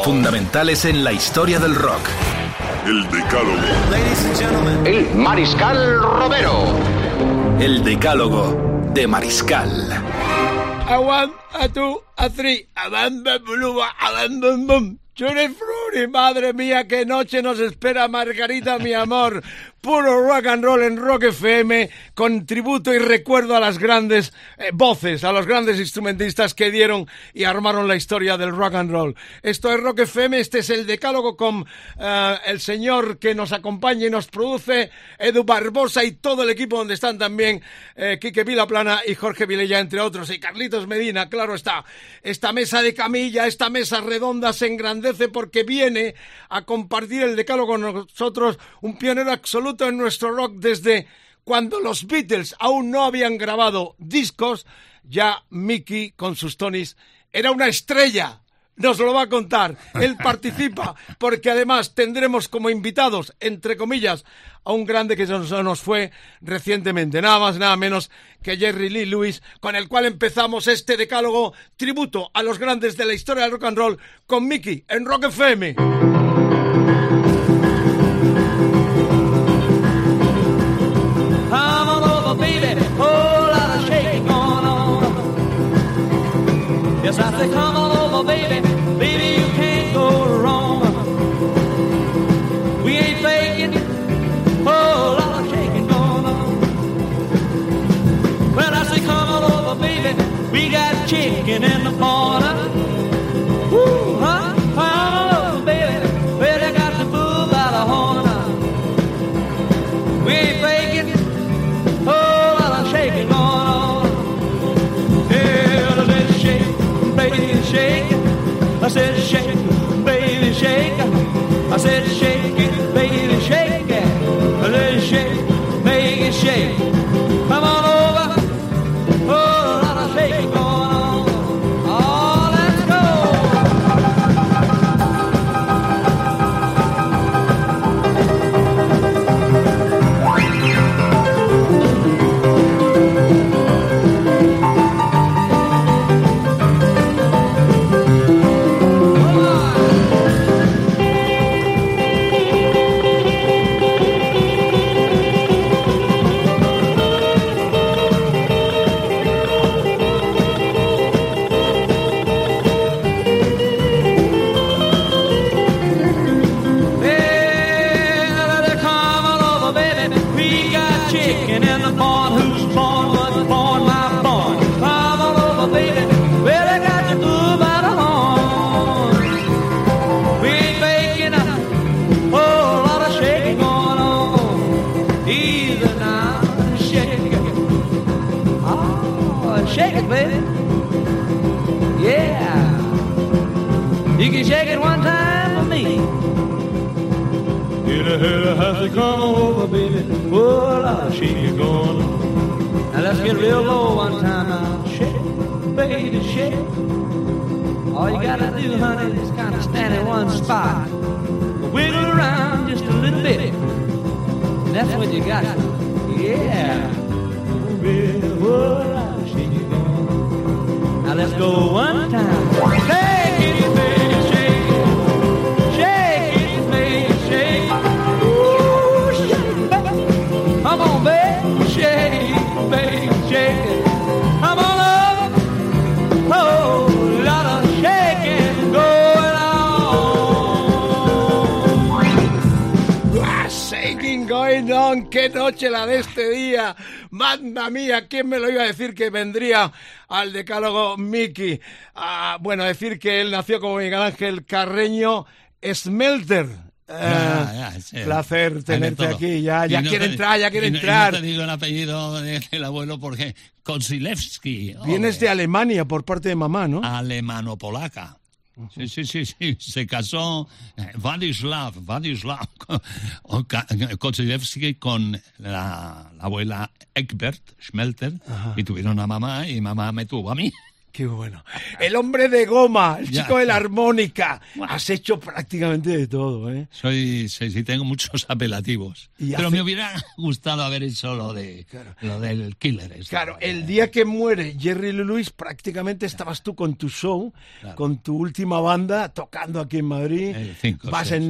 Fundamentales en la historia del rock. El Decálogo. El Mariscal Romero. El decálogo de Mariscal. A one, a two, a three, a bam, bam, blu, a bam, bam, bam. Churi, fruri, madre mía, qué noche nos espera, Margarita, mi amor. Puro rock and roll en Rock FM, con tributo y recuerdo a las grandes eh, voces, a los grandes instrumentistas que dieron y armaron la historia del rock and roll. Esto es Rock FM, este es el decálogo con eh, el señor que nos acompaña y nos produce, Edu Barbosa y todo el equipo donde están también eh, Quique Vilaplana y Jorge Vilella, entre otros, y Carlitos Medina, claro está. Esta mesa de camilla, esta mesa redonda se engrandece porque viene a compartir el decálogo con nosotros un pionero absoluto en nuestro rock desde cuando los Beatles aún no habían grabado discos, ya Mickey con sus Tonys era una estrella. Nos lo va a contar. Él participa porque además tendremos como invitados, entre comillas, a un grande que nos, fue recientemente, nada más, nada menos que Jerry Lee Lewis, con el cual empezamos este decálogo tributo a los grandes de la historia del rock and roll con Mickey en Rock FM. Yes, I say, come on over, baby. Baby, you can't go wrong. We ain't faking. Whole lot of shaking going on. Well, I say, come on over, baby. We got chicken in the corner. Decir que vendría al decálogo Mickey? Ah, bueno, decir que él nació como Miguel Ángel Carreño Smelter. Eh, Ya, ya, sí. placer tenerte aquí, ya, Y ya no quiere te- entrar, ya quiere y no- y entrar. no te digo el apellido del abuelo porque Konsilewski. Vienes de Alemania por parte de mamá, ¿no? alemano-polaca. Sí, sí, sí, sí. Se casó Vladislav, Vladislav Kozelewski con la, la abuela Egbert Schmelter y tuvieron a mamá y mamá me tuvo a mí. Qué bueno. El hombre de goma, el Ya. chico de la armónica. Has hecho prácticamente de todo, ¿eh? Soy, sí, sí, tengo muchos apelativos. Y Pero hace- me hubiera gustado haber hecho lo, de, lo del killer. este. Claro, el día que muere Jerry Lewis, prácticamente estabas tú con tu show, con tu última banda, tocando aquí en Madrid. El cinco, Vas en sí.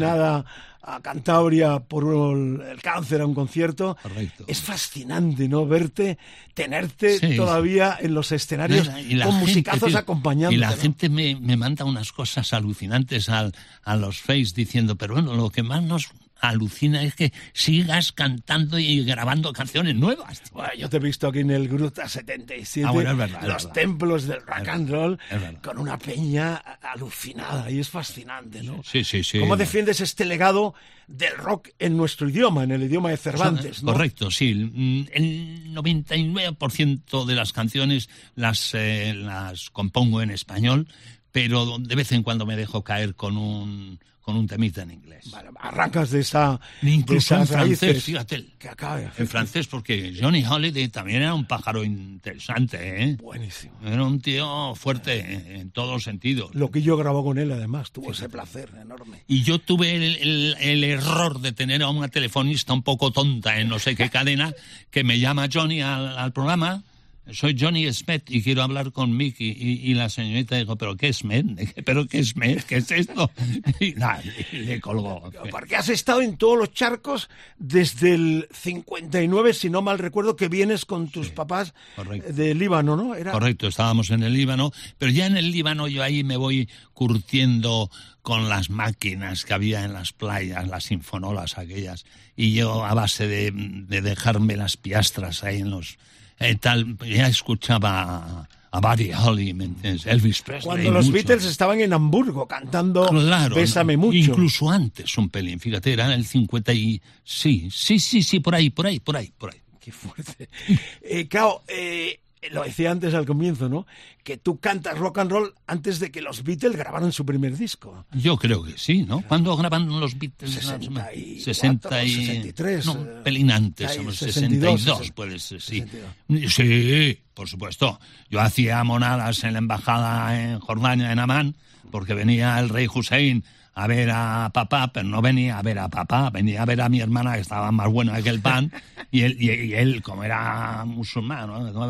A Cantabria por el, cáncer a un concierto. Correcto. Es fascinante, ¿no? Verte, tenerte Sí, todavía en los escenarios Y la con gente, musicazos tío, acompañando. Y la gente me, me manda unas cosas alucinantes al, a los Face diciendo, pero bueno, lo que más nos alucina es que sigas cantando y grabando canciones nuevas. Bueno, yo te he visto aquí en el Gruta 77, Ah, bueno, es verdad, es los verdad. templos del rock and roll, con una peña alucinada y es fascinante, ¿no? Sí, sí, sí. ¿Cómo defiendes este legado del rock en nuestro idioma, en el idioma de Cervantes? ¿no? Correcto, sí. Mm, El 99% de las canciones las, eh, las compongo en español, pero de vez en cuando me dejo caer con un, con un temita en inglés. Vale, arrancas de esa. de Incluso en raíces francés, fíjate. Que acaba En francés, porque Johnny Holiday también era un pájaro interesante, ¿eh? Buenísimo. Era un tío fuerte en, todos sentidos. Lo que yo grabó con él, además, tuvo ese placer enorme. Y yo tuve el, el- el error de tener a una telefonista un poco tonta en no sé qué cadena que me llama Johnny al, al programa. Soy Johnny Smith y quiero hablar con Mickey. Y, y la señorita dijo, ¿pero qué es Smith? ¿pero qué es Smith? ¿Qué es esto? Y nada, y le colgó. Porque has estado en todos los charcos desde el 59, si no mal recuerdo, que vienes con tus papás correcto. eh, de Líbano, ¿no? Era... Correcto, estábamos en el Líbano, pero ya en el Líbano yo ahí me voy curtiendo con las máquinas que había en las playas, las sinfonolas aquellas, y yo a base de, de dejarme las piastras ahí en los... eh, tal, ya escuchaba a, Buddy Holly, ¿me entiendes? Elvis Presley. Cuando los mucho. Beatles estaban en Hamburgo cantando Claro, Bésame ¿no? mucho. Incluso antes un pelín, fíjate, era en el 50 y... Sí, sí, sí, sí, por ahí, por ahí, por ahí, por ahí. Qué fuerte. Eh, claro, eh, lo decía antes al comienzo, ¿no? Que tú cantas rock and roll antes de que los Beatles grabaran su primer disco. Yo creo que sí, ¿no? ¿Cuándo graban los Beatles? 64, 60 y... 63, No, eh, un pelín antes, ahí, somos 62, 62, puede ser, sí. 62. Sí, por supuesto. Yo hacía monadas en la embajada en Jordania, en Amán, porque venía el rey Hussein a ver a papá, pero no venía a ver a papá, venía a ver a mi hermana que estaba más buena que el pan, y él, y, y él como era musulmán, ¿no?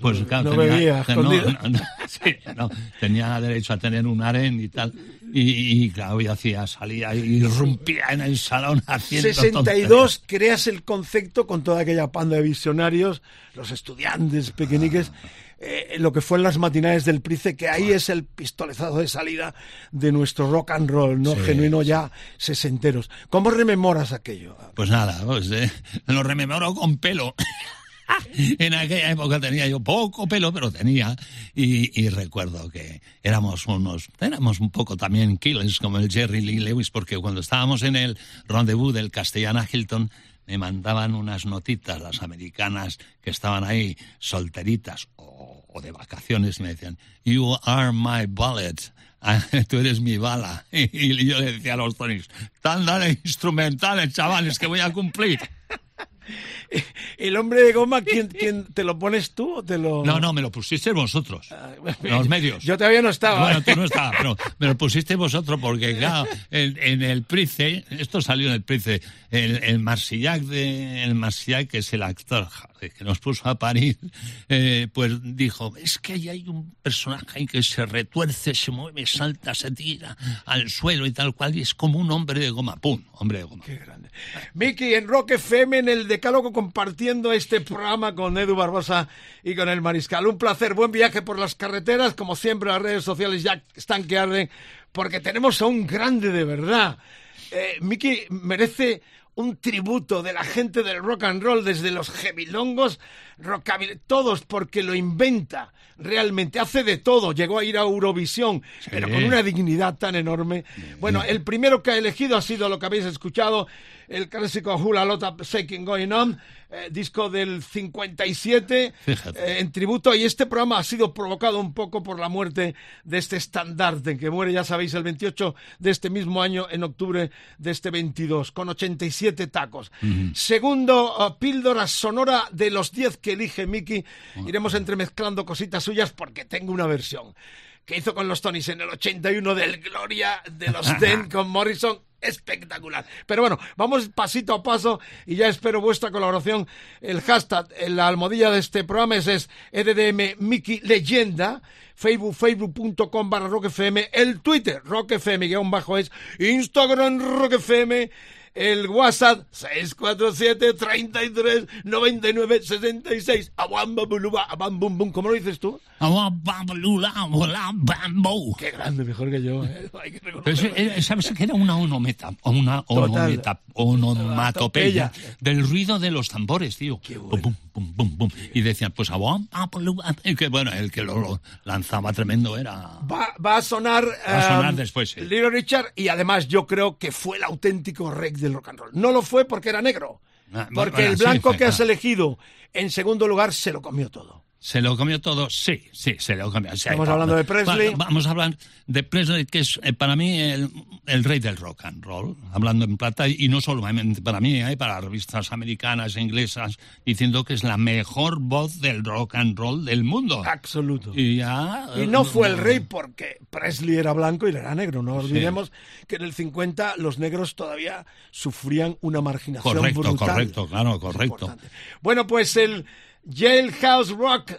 pues claro, no tenía, no, sí, derecho a tener un harén y tal, y, y claro, y hacía, salía y irrumpía en el salón haciendo 62 creas el concepto con toda aquella panda de visionarios, los estudiantes pequeñiques, eh, lo que fue en las matinales del Price, que ahí es el pistoletazo de salida de nuestro rock and roll, ¿no? Sí, Genuino ya sesenteros. ¿Cómo rememoras aquello? Pues nada, pues, eh, lo rememoro con pelo. en aquella época tenía yo poco pelo, pero tenía. Y, y recuerdo que éramos unos, éramos un poco también killers como el Jerry Lee Lewis, porque cuando estábamos en el rendezvous del Castellana Hilton, me mandaban unas notitas las americanas que estaban ahí solteritas o, de vacaciones y me decían, You are my bullet. Tú eres mi bala. Y yo le decía a los Tonys, tan dale instrumentales, chavales, que voy a cumplir. ¿El hombre de goma, ¿quién, quién te lo pones tú o te lo...? No, no, me lo pusisteis vosotros. Los medios. Yo todavía no estaba. Bueno, tú no estabas, pero me lo pusisteis vosotros porque, claro, en, en el Price, esto salió en el Price, el, el Marsillac, de, el Marsillac, que es el actor que nos puso a parir, eh, pues dijo, es que ahí hay un personaje ahí que se retuerce, se mueve, salta, se tira al suelo y tal cual, y es como un hombre de goma, pum, hombre de goma. Qué grande. Miki, en Rock FM, en el Decálogo, compartiendo este programa con Edu Barbosa y con el Mariscal. Un placer, buen viaje por las carreteras. Como siempre, las redes sociales ya están que arden, porque tenemos a un grande de verdad. Eh, Miki merece un tributo de la gente del rock and roll, desde los gemilongos rockabilly, todos porque lo inventa. Realmente, hace de todo, llegó a ir a Eurovisión, pero con una dignidad tan enorme. Bueno, el primero que ha elegido ha sido lo que habéis escuchado, el clásico Hula Lota Shaking Going On, eh, disco del 57, eh, en tributo, y este programa ha sido provocado un poco por la muerte de este estandarte, que muere, ya sabéis, el 28 de este mismo año, en octubre de este 22, con 87 tacos. Segundo, uh, píldora sonora de los 10 que elige Mickey. Iremos entremezclando cositas suyas porque tengo una versión que hizo con los Tonys en el 81 del Gloria de los Den con Morrison espectacular. Pero bueno, vamos pasito a paso y ya espero vuestra colaboración. El hashtag, la almohadilla de este programa es, es EDDM Mickey Leyenda, Facebook, facebook.com barra el Twitter, rockfm, guion bajo es, Instagram rockfm, el WhatsApp 647 33 99 66. Awambabuluba, bum bum. ¿Cómo lo dices tú? Qué grande, mejor que yo. ¿eh? Hay que reconocerlo. ¿Sabes que era una onometa, una onometa, onomatopeya del ruido de los tambores, tío? Bum, bum, bum. Y decían, pues y que bueno, el que lo lanzaba tremendo era... Va, va a sonar... Va a sonar después, sí. Little Richard, y además yo creo que fue el auténtico rey del rock and roll. No lo fue porque era negro. Ah, Porque el blanco sí, que has ah. elegido en segundo lugar se lo comió todo. ¿Se lo comió todo? Sí, sí, se lo comió. sí, Estamos hablando de Presley. va- vamos a hablar de Presley, que es eh, para mí el, el rey del rock and roll, hablando en plata, y no solamente para mí, hay para revistas americanas e inglesas, diciendo que es la mejor voz del rock and roll del mundo. Absoluto. Y ya... Y no fue el rey porque Presley era blanco y él era negro. No olvidemos que en el 50 los negros todavía sufrían una marginación Correcto, brutal. correcto, claro, Es correcto. Bueno, pues el Jailhouse Rock.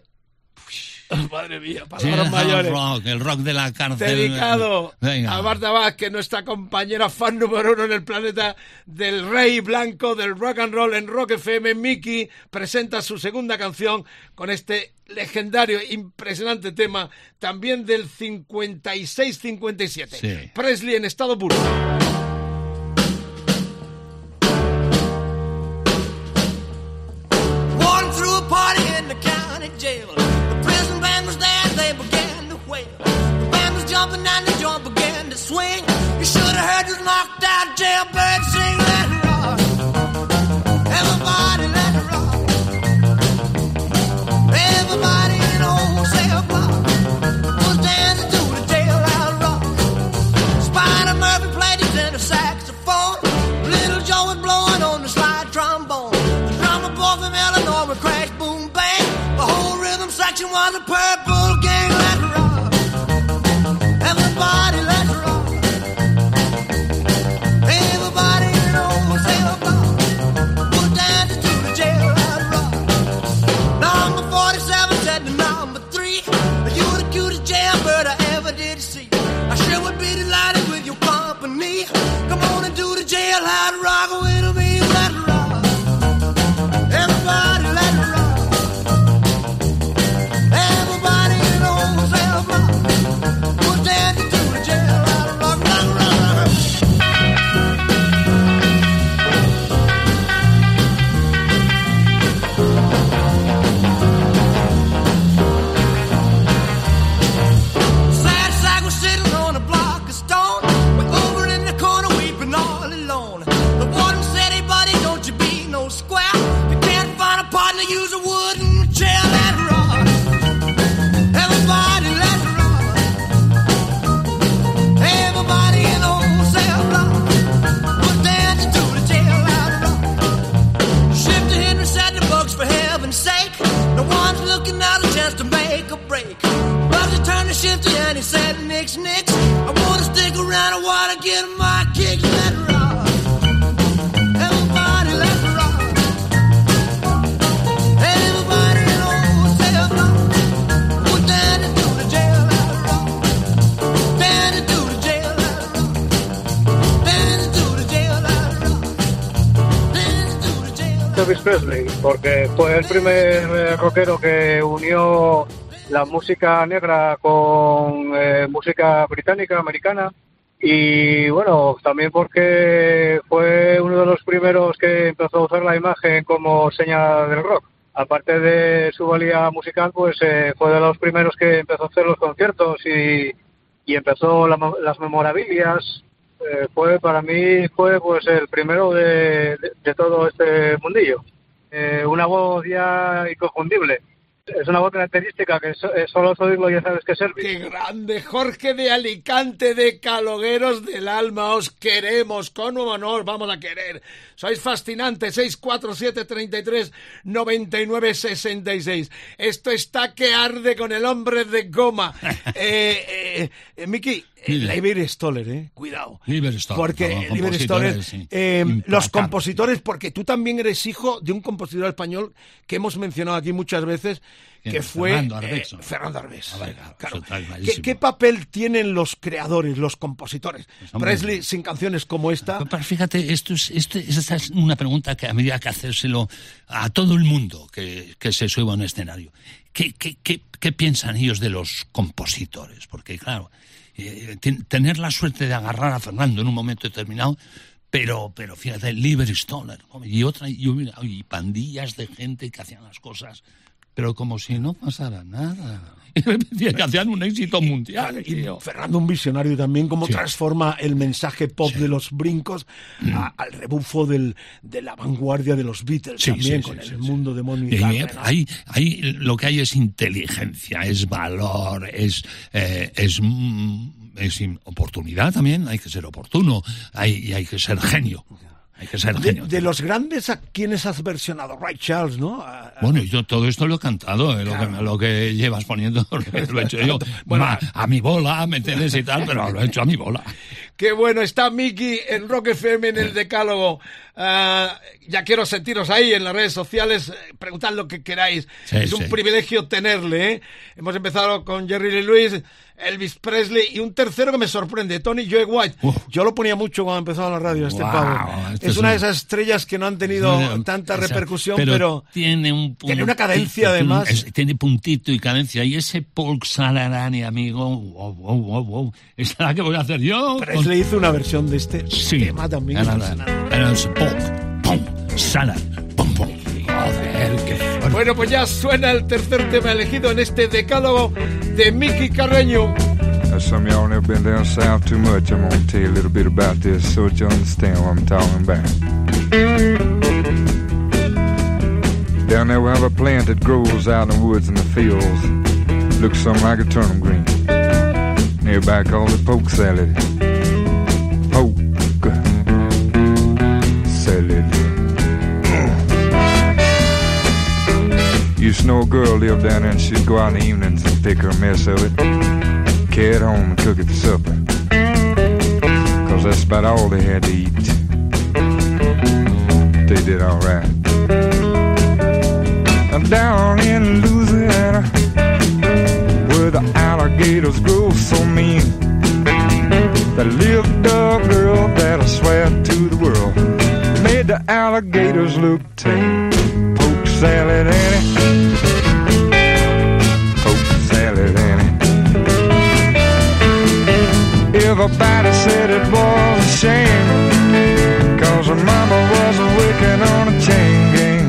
Madre mía, palabras mayores. rock, el rock de la cárcel. Dedicado Venga. a Marta Vázquez, nuestra compañera fan número uno en el planeta del rey blanco del rock and roll en Rock FM. Mickey presenta su segunda canción con este legendario, impresionante tema, también del 56-57. Sí. Presley en estado puro. Jail. The prison band was there, they began to wail. The band was jumping and the joint began to swing. You should have heard this knocked out jailbird sing, let I ever did see. I sure would be delighted with your company. Come on and do the jailhouse rock with primer eh, rockero que unió la música negra con eh, música británica, americana, y bueno, también porque fue uno de los primeros que empezó a usar la imagen como señal del rock. aparte de su valía musical, pues eh, fue de los primeros que empezó a hacer los conciertos y, y empezó la las memorabilias. Eh, fue para mí fue pues el primero de, de- de todo este mundillo. Eh, una voz ya inconfundible. Es una voz característica que so- eh, solo oírlo ya sabes que es Elvis. ¡Qué grande! Jorge de Alicante, de Calogueros del Alma. Os queremos, con honor, vamos a querer. Sois fascinantes. 647 33 99 66. Esto está que arde con el hombre de goma. eh, eh, eh, Miki, eh, Dile. Leiber Stoller, eh. Cuidado. Lieber Stoller, Porque Stoller, sí. eh, los compositores, porque tú también eres hijo de un compositor español que hemos mencionado aquí muchas veces, que fue Fernando eh, Arbeso. Fernando Arbés. Ah, claro, ¿Qué, papel tienen los creadores, los compositores? Pues, Presley, sin canciones como esta, Pero fíjate, esto es, esto, esta es una pregunta que habría que hacérselo a todo el mundo que, que se suba a un escenario. ¿Qué, qué, qué, qué piensan ellos de los compositores? Porque, claro, eh, ten- tener la suerte de agarrar a Fernando en un momento determinado, pero, pero fíjate, Stoller y otra, y, y pandillas de gente que hacían las cosas, pero como si no pasara nada. Que hacían un éxito mundial. y tío. Fernando un visionario también, cómo Sí. transforma el mensaje pop de los brincos a- al rebufo del, de la vanguardia de los Beatles Sí, también, sí, con sí, el sí, mundo de Money Y, Carmen, ¿no? ahí, ahí lo que hay es inteligencia, es valor, es, eh, es, mm, es oportunidad también, hay que ser oportuno, hay, y hay que ser genio. Hay que ser genio. de los grandes a quienes has versionado, Ray Charles, ¿no? A- a- Bueno, yo todo esto lo he cantado, eh, lo, que, lo que llevas poniendo lo he hecho yo. Bueno, Ma- a mi bola, ¿me entiendes? Y tal, pero lo he hecho a mi bola. Qué bueno, está Miki en Rock FM en el Decálogo. Ah, ya quiero sentiros ahí en las redes sociales, eh, preguntad lo que queráis. Sí, es un sí. privilegio tenerle, ¿eh? Hemos empezado con Jerry Lee Lewis, Elvis Presley y un tercero que me sorprende, Tony Joe White. Uf. Yo lo ponía mucho cuando empezaba la radio, este Guau, pavo. este es es una de esas estrellas que no han tenido tanta repercusión, pero, tiene un tiene una cadencia, además. es- tiene puntito y cadencia y ese Paul Salarani amigo wow wow wow wow es la que voy a hacer yo con- Presley hizo una versión de este sí tema también. Era- impresionante. era ese Paul pum Salar pum pum joder qué fuerte. Bueno, pues ya suena el tercer tema elegido en este Decálogo de Miki Carreño. Now, some of y'all never been down south too much. I'm gonna tell you a little bit about this so that you understand what I'm talking about. Down there we have a plant that grows out in the woods and the fields. Looks something like a turnip green. Everybody calls it poke salad. Poke Used to know a girl lived down there and she'd go out in the evenings and pick her a mess of it carry it home and cook it for supper. Cause that's about all they had to eat. They did alright. Down in Louisiana, where the alligators grow so mean, there lived a girl that I swear to the world made the alligators look tame. Salad, Annie. Poke oh, salad, Annie. Everybody said it was a shame Cause her mama was a wicked on a chain gang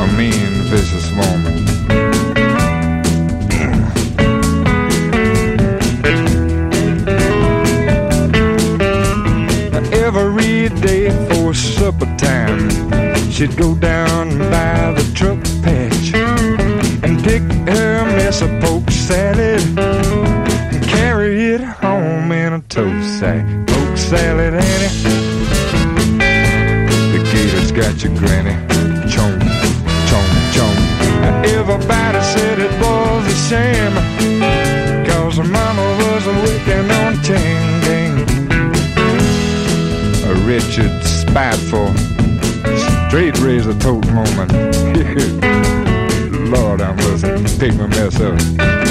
A mean, vicious woman Every day for supper time She'd go down by the truck patch And pick her mess of poke salad and carry it home in a tow sack. Poke salad, Annie. The gators got your granny. Chomp, chomp, chomp. Everybody said it was a shame. Cause her mama was a wicked on chain gang. A wretched, spiteful, straight razor tote woman. Lord, I must pick my mess up.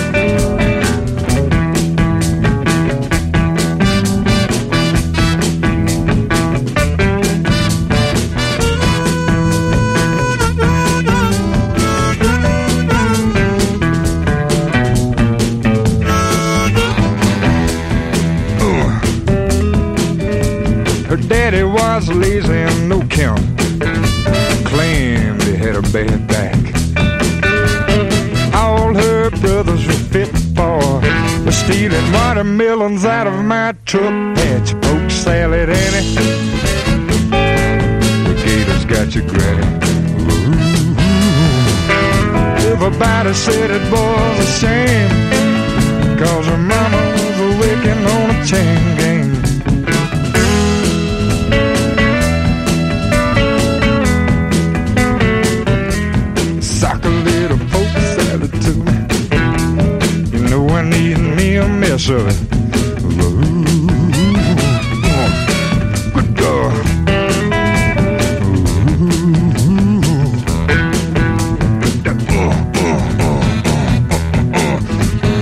Watermelons out of my truck. Patch poke salad, Annie. The gators got your granny. Ooh. Everybody said it was a shame. Cause her mama was a wicking on a chain Good.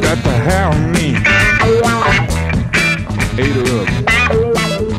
Got to have me. Ate her up.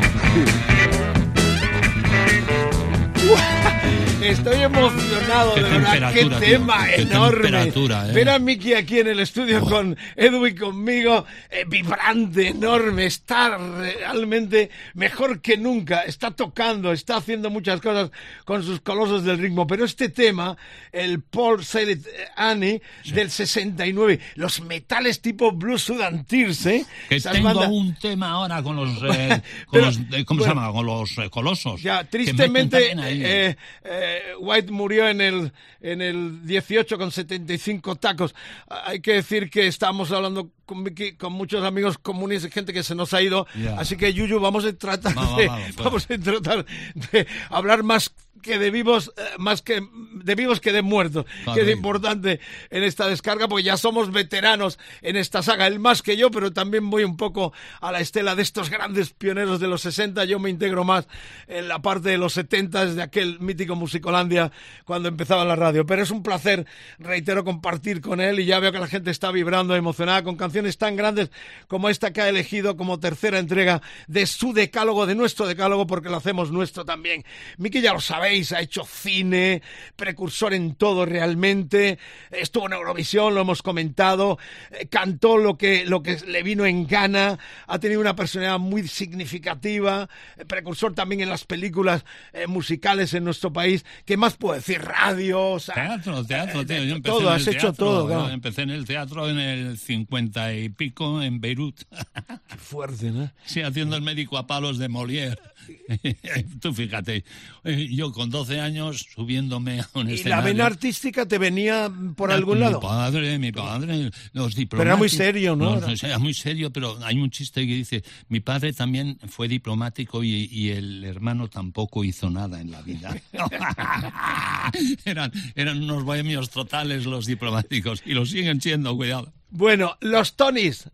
Estoy emocionado, Qué de verdad. Qué tema Qué enorme. temperatura, eh. Ver a Miki aquí en el estudio con Edu y conmigo, vibrante, enorme. Está realmente mejor que nunca. Está tocando, está haciendo muchas cosas con sus colosos del ritmo. Pero este tema, el Paul Said Annie del 69, los metales tipo Blue Sudan Tears, ¿eh? Que Esas tengo bandas- un tema ahora con los, eh, con Pero, los eh, ¿cómo se bueno, llama? Con los eh, colosos. Ya, tristemente, ahí. eh, eh, White murió en el, en el 18 con 75 tacos. Hay que decir que estamos hablando con, con muchos amigos comunes y gente que se nos ha ido. Así que, Yuyu, vamos a tratar de, pues. vamos a tratar de hablar más que de vivos, eh, más que de vivos que de muertos, que es importante en esta descarga, porque ya somos veteranos en esta saga, él más que yo, pero también voy un poco a la estela de estos grandes pioneros de los 60, yo me integro más en la parte de los 70 de aquel mítico Musicolandia cuando empezaba la radio, pero es un placer, reitero, compartir con él y ya veo que la gente está vibrando, emocionada con canciones tan grandes como esta que ha elegido como tercera entrega de su decálogo, de nuestro decálogo, porque lo hacemos nuestro también. Miki ya lo sabéis, ha hecho cine, precursor en todo realmente, estuvo en Eurovisión, lo hemos comentado, eh, cantó lo que, lo que le vino en gana, ha tenido una personalidad muy significativa, eh, precursor también en las películas eh, musicales en nuestro país, ¿qué más puedo decir? Radio, o sea, Teatro, teatro, tío. Yo empecé todo, en has el hecho teatro, todo, claro. Empecé en el teatro en el 50 y pico en Beirut. Qué fuerte, ¿no? Sí, haciendo el médico a palos de Molière. Tú fíjate, eh, yo con 12 años subiéndome a un ¿Y la vena artística te venía por algún mi lado? padre, mi padre, los diplomáticos. era muy serio, ¿no? Los- era muy serio, pero hay un chiste que dice, mi padre también fue diplomático y, y el hermano tampoco hizo nada en la vida. eran, eran unos bohemios totales los diplomáticos y lo siguen siendo, cuidado. Bueno, los Tonys.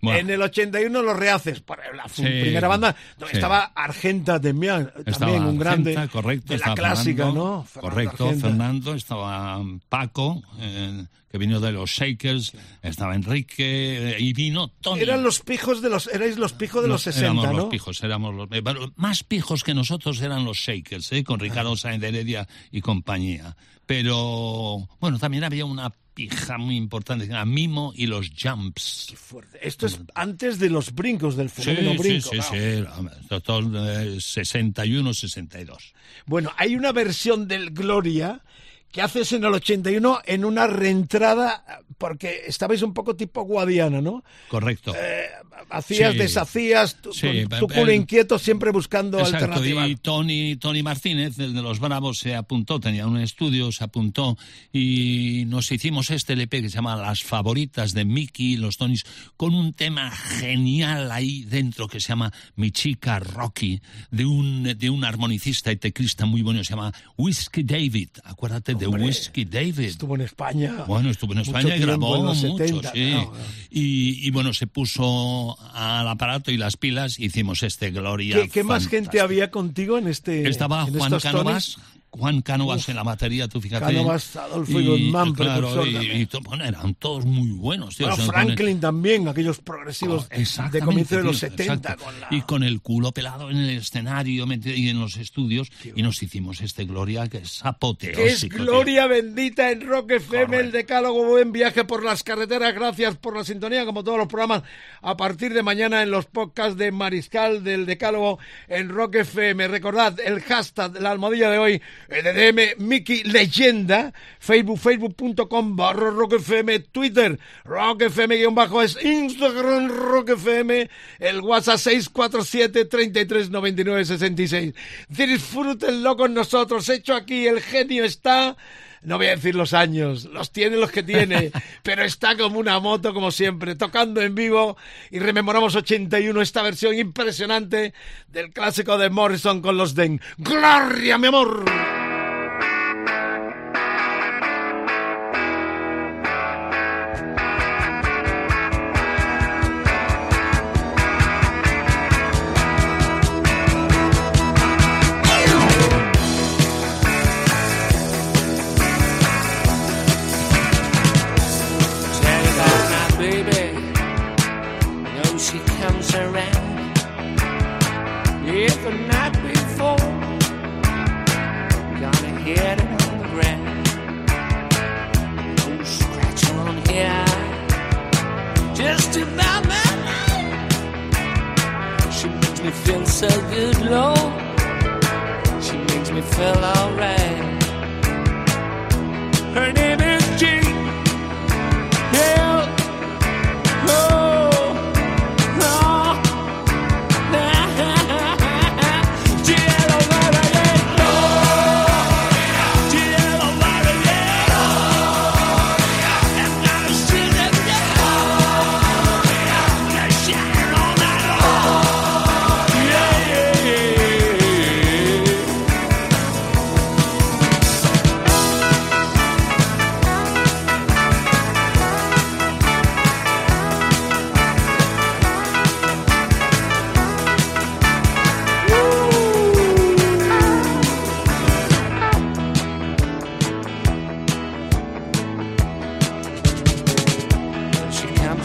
Bueno. En el 81 los rehaces, por la Sí, primera banda, donde sí. estaba Argenta también, también Estaba un grande Argenta, correcto, de la clásica, Fernando, ¿no? Fernando correcto, Argenta. Fernando, estaba Paco, eh, que vino de los Shakers, estaba Enrique, eh, y vino Tony. Eran los pijos de los, erais los pijos de los, 60, éramos ¿no? los pijos, éramos los eh, bueno, más pijos que nosotros eran los Shakers, ¿eh? con Ricardo Sáenz de Heredia y compañía. Pero bueno, también había una pija muy importante, era Mimo y los Jumps. Fuerte. Esto es antes de los brincos, del Sí, fenómeno sí, brinco. sí, claro. sí, todo, eh, 61, 62. Bueno, hay una versión del Gloria que haces en el 81 en una reentrada, porque estabais un poco tipo Guadiana, ¿no? Correcto. Hacías, Sí. deshacías, tu, Sí, tu eh, culo eh, inquieto siempre buscando Exacto, alternativas. y Tony, Tony Martínez, el de los Bravos, se apuntó, tenía un estudio, se apuntó y nos hicimos este LP que se llama Las Favoritas de Mickey y los Tonys, con un tema genial ahí dentro que se llama Mi Chica Rocky, de un, de un armonicista y teclista muy bueno, se llama Whiskey David. Acuérdate de Whiskey David. Estuvo en España. Bueno, estuvo en España y tiempo, grabó en los mucho, 70, sí. claro, claro. Y, y bueno, se puso al aparato y las pilas, hicimos este Gloria. ¿Qué, qué más gente había contigo en este Estaba en Juan Tonys? Juan Cánovas en la batería, tú fíjate. Cánovas, Adolfo y Guzmán, claro, y, y bueno, eran todos muy buenos. tío, Bueno, se ponen- Franklin también, aquellos progresivos Oh, de comienzo de los tío, 70. exacto. Con la... Y con el culo pelado en el escenario y en los estudios. Y nos hicimos este Gloria que es apoteósico. Es gloria bendita en Rock FM, el decálogo, buen viaje por las carreteras, gracias por la sintonía, como todos los programas, a partir de mañana en los podcasts de Mariscal del decálogo en Rock FM. Recordad el hashtag, la almohadilla de hoy, EDM Mickey Leyenda, Facebook, facebook.com barra Rock FM, Twitter, Rock FM guion bajo es Instagram Rock FM, el WhatsApp 647 33 99 66. Disfrútenlo con nosotros, hecho aquí, el genio está no voy a decir los años, los tiene los que tiene, pero está como una moto, como siempre, tocando en vivo y rememoramos 81 esta versión impresionante del clásico de Morrison con los Den. ¡Gloria, mi amor!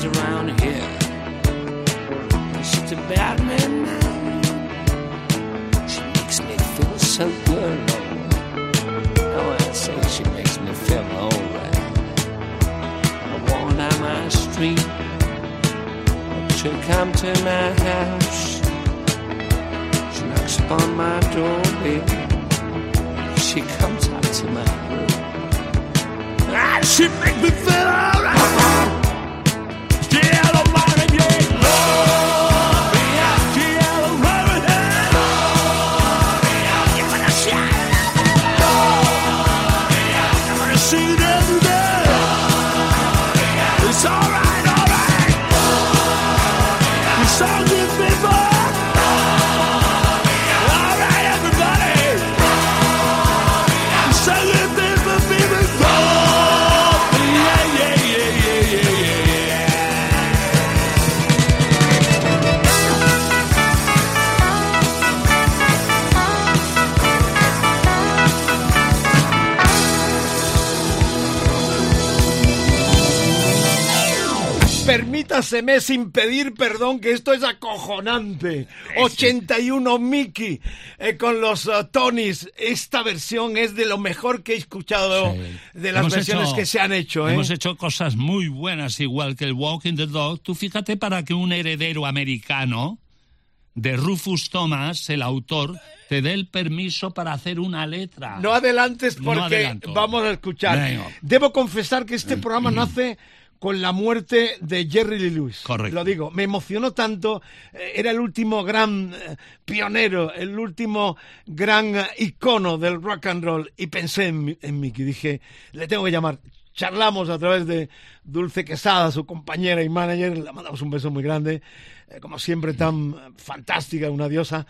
She around here. She's a bad man now. She makes me feel so good. Oh, I say she makes me feel alright. I walk down my street. She'll come to my house. She knocks upon my door, baby. She comes out to my room. Ah, she makes me feel alright. Sin pedir perdón que esto es acojonante. 81 Mickey eh, con los uh, Tonys. Esta versión es de lo mejor que he escuchado de las Hemos versiones hecho- que se han hecho. ¿eh? Hemos hecho cosas muy buenas, igual que el Walking the Dog. Tú fíjate para que un heredero americano de Rufus Thomas, el autor, te dé el permiso para hacer una letra. No adelantes porque vamos a escuchar. Debo confesar que este programa nace con la muerte de Jerry Lee Lewis. Correcto. Lo digo, me emocionó tanto. eh, Era el último gran eh, pionero, el último gran eh, icono del rock and roll. Y pensé en, mi- en Mickey. Dije, le tengo que llamar. Charlamos a través de Dulce Quesada, su compañera y manager. Le mandamos un beso muy grande. eh, como siempre, tan fantástica, una diosa.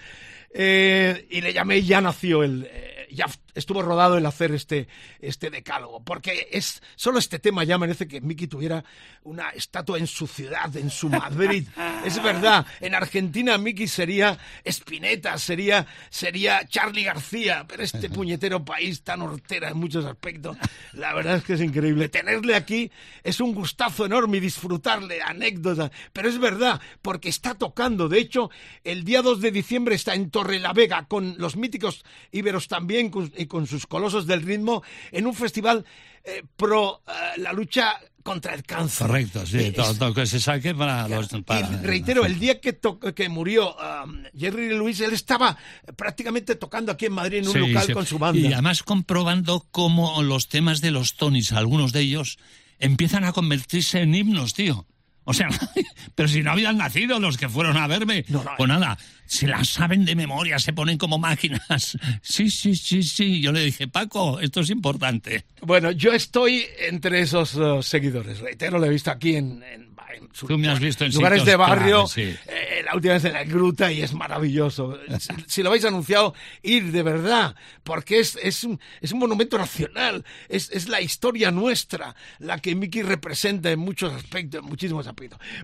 Eh, y le llamé y ya nació el. eh, ya estuvo rodado el hacer este, este decálogo. Porque es solo este tema ya merece que Mickey tuviera una estatua en su ciudad, en su Madrid. es verdad, en Argentina Mickey sería Spinetta, sería, sería Charlie García, pero este puñetero país tan hortera en muchos aspectos, la verdad es que es increíble. Tenerle aquí es un gustazo enorme y disfrutarle anécdotas, pero es verdad, porque está tocando. De hecho, el día 2 de diciembre está en Torrelavega con los míticos íberos también y con sus colosos del ritmo en un festival eh, pro eh, la lucha contra el cáncer. Correcto, sí, Eh, todo, todo que se saque para los... para- y reitero, el día que, to- que murió um, Jerry Lewis, él estaba prácticamente tocando aquí en Madrid en un Sí, local sí. con su banda. Y además comprobando cómo los temas de los Tonys, algunos de ellos, empiezan a convertirse en himnos, tío. O sea, pero si no habían nacido los que fueron a verme, pues nada, se las saben de memoria, se ponen como máquinas. Sí, sí, sí, sí. Yo le dije, Paco, esto es importante. Bueno, yo estoy entre esos uh, seguidores. Reitero, lo he visto aquí en, en- en su- Tú me has visto en lugares de barrio. clave, sí. eh, la última vez en la gruta y es maravilloso. si, si lo habéis anunciado, ir de verdad, porque es, es, un, es un monumento nacional. Es, es la historia nuestra, la que Mickey representa en muchos aspectos, en muchísimos aspectos.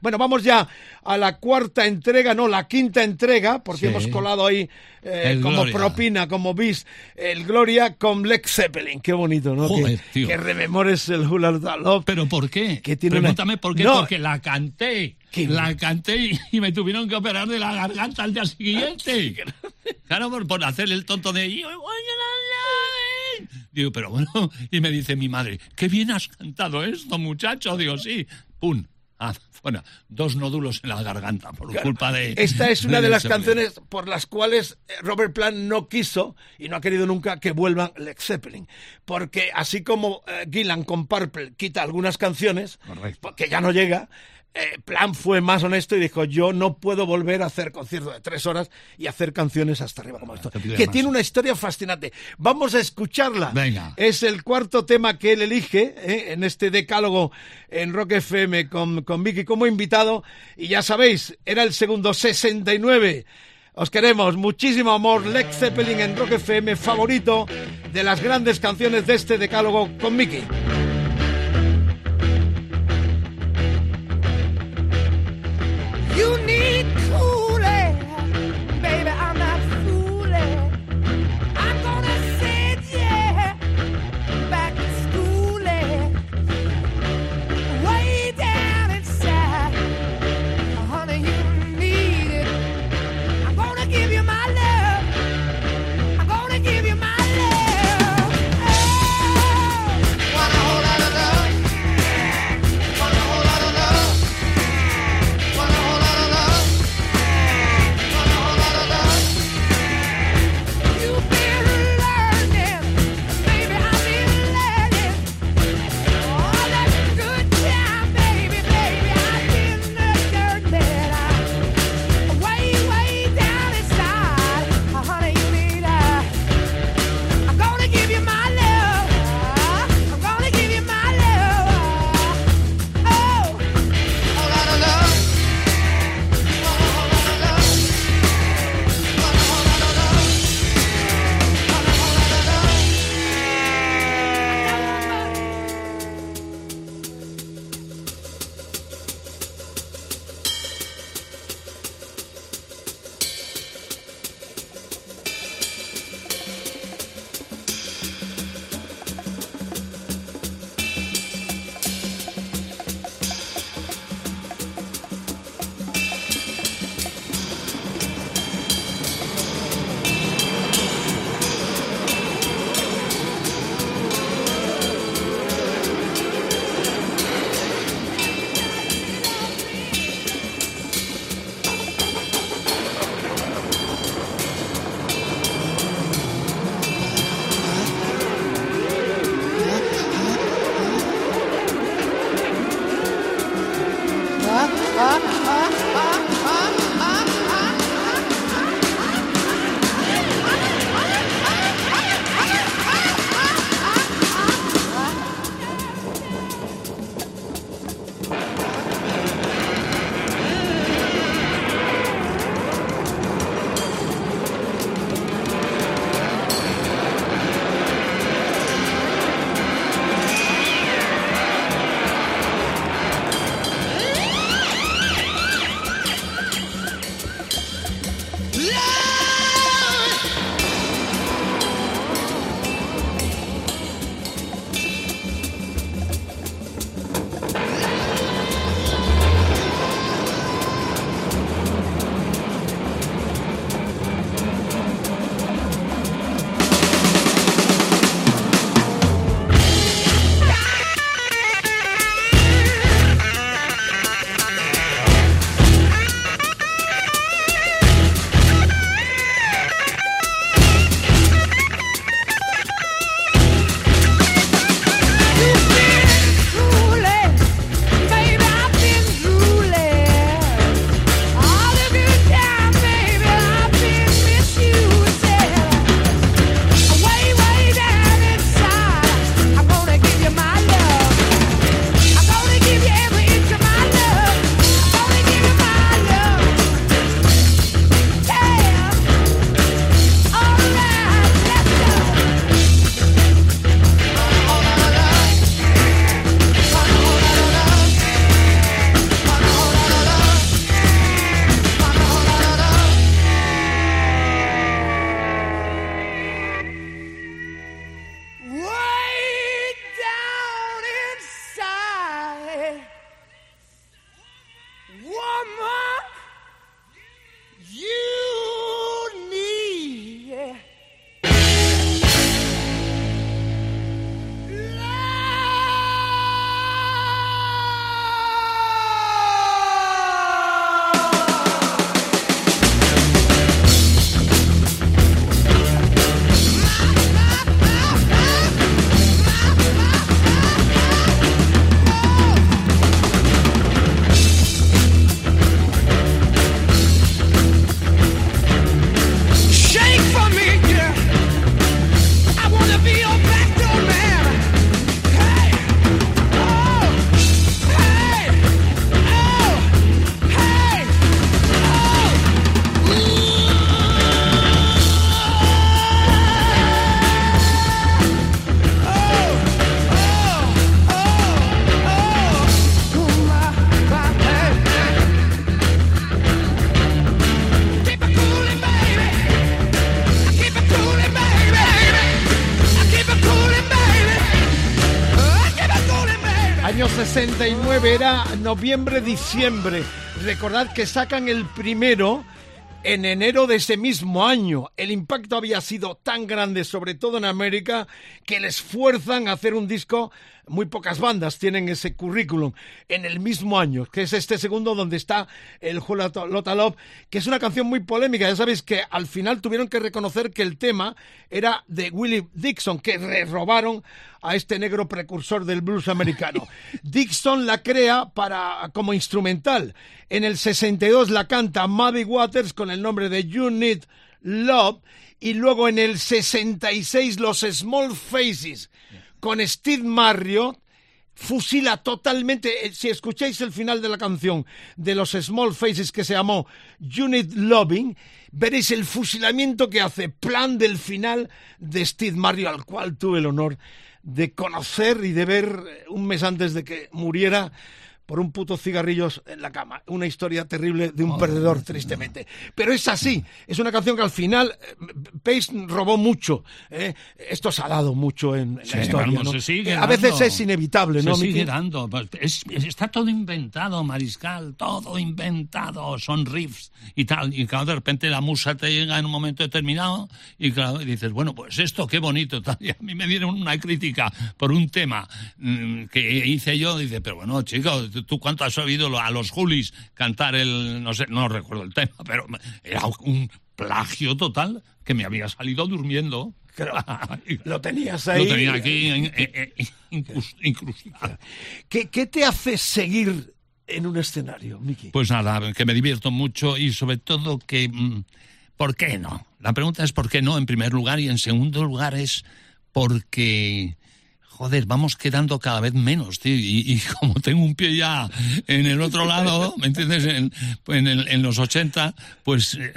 Bueno, vamos ya a la cuarta entrega, no, la quinta entrega, porque Sí. hemos colado ahí eh, como Gloria. propina, como bis, el Gloria con Lex Zeppelin. Qué bonito, ¿no? Joder, que, que rememores el Hula Love. ¿Pero por qué? Que tiene una- Pregúntame por qué, No, porque la canté. ¿Qué? La canté y, me tuvieron que operar de la garganta al día siguiente. claro, por, por hacer el tonto de... "Yo voy a la- Digo, pero bueno, y me dice mi madre, qué bien has cantado esto, muchacho. Digo, sí, pum. Ah, bueno, dos nódulos en la garganta por culpa de... Esta es una de las canciones por las cuales eh, Robert Plant no quiso y no ha querido nunca que vuelvan Led Zeppelin. Porque así como eh, Gillan con Purple quita algunas canciones, porque ya no llega, eh, Plant fue más honesto y dijo, yo no puedo volver a hacer conciertos de tres horas y hacer canciones hasta arriba como esto. pide Que tiene una historia fascinante. Vamos a escucharla. Venga. Es el cuarto tema que él elige eh, en este decálogo en Rock FM con, con Vicky como invitado. Y ya sabéis, era el segundo 69. Os queremos, muchísimo amor. Lex Zeppelin en Rock FM, favorito de las grandes canciones de este decálogo con Mickey. You noviembre-diciembre. Recordad que sacan el primero en enero de ese mismo año. El impacto había sido tan grande, sobre todo en América, que les fuerzan a hacer un disco. Muy pocas bandas tienen ese currículum en el mismo año, que es este segundo donde está el Lota Love, que es una canción muy polémica. Ya sabéis que al final tuvieron que reconocer que el tema era de Willie Dixon, que le robaron a este negro precursor del blues americano. Dixon la crea para como instrumental. En el 62 la canta Muddy Waters con el nombre de You Need Love y luego en el 66 los Small Faces con Steve Marriott fusila totalmente, eh, si escucháis el final de la canción de los Small Faces que se llamó Unit Loving, veréis el fusilamiento que hace, plan del final de Steve Marriott, al cual tuve el honor de conocer y de ver eh, un mes antes de que muriera por un puto cigarrillos en la cama. Una historia terrible de un perdedor, tristemente. Pero es así. Es una canción que al final eh, Pace robó mucho. ¿eh? Esto se ha dado mucho en, en Sí, la historia. vamos, ¿no? sigue Eh, a veces dando. es inevitable, ¿no? Se sigue dando. Pues, es- es- está todo inventado, Mariscal, todo inventado. Son riffs y tal. Y claro, de repente la musa te llega en un momento determinado y claro, y dices, bueno, pues esto qué bonito. Tal. Y a mí me dieron una crítica por un tema mm, que hice yo. Dice, pero bueno, chico, ¿tú- ¿tú cuánto has oído a los Julis cantar el, no sé, no recuerdo el tema, pero era un plagio total que me había salido durmiendo. Lo tenías ahí. Lo tenía aquí incrustado. ¿Qué, qué te hace seguir en un escenario, Miki? Pues nada, que me divierto mucho y sobre todo que... mm, ¿Por qué no? La pregunta es ¿por qué no? En primer lugar y en segundo lugar es porque... Joder, vamos quedando cada vez menos, tío. Y, como tengo un pie ya en el otro lado, ¿me entiendes? En, los 80, pues eh,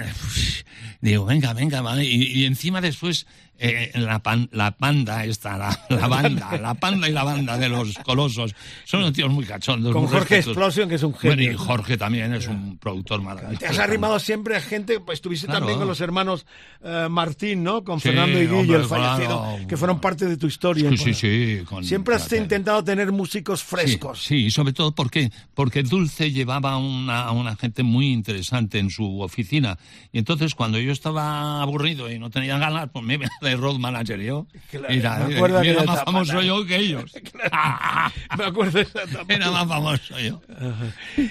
digo, venga, venga, vale. Y encima después eh, la, pan- la panda esta, la, la banda, la panda y la banda de los colosos, son unos tíos muy cachondos. Con muy Jorge. Explosion, que es un Bueno, y genio. Jorge también es un productor maravilloso. Te has arrimado siempre a gente, pues estuviste Claro. también con los hermanos eh, Martín, ¿no? Con Sí, Fernando y Guille, hombre, el fallecido, claro. que fueron parte de tu historia. Sí, sí, sí, con- Siempre has intentado tener músicos frescos. Sí, y sobre todo porque, porque Dulce llevaba una, a una gente muy interesante en su oficina. Y entonces cuando yo estaba aburrido y no tenía ganas, pues me de road manager yo. Claro, Era, me acuerdo era más famoso yo que ellos. Me acuerdo. Era más famoso yo.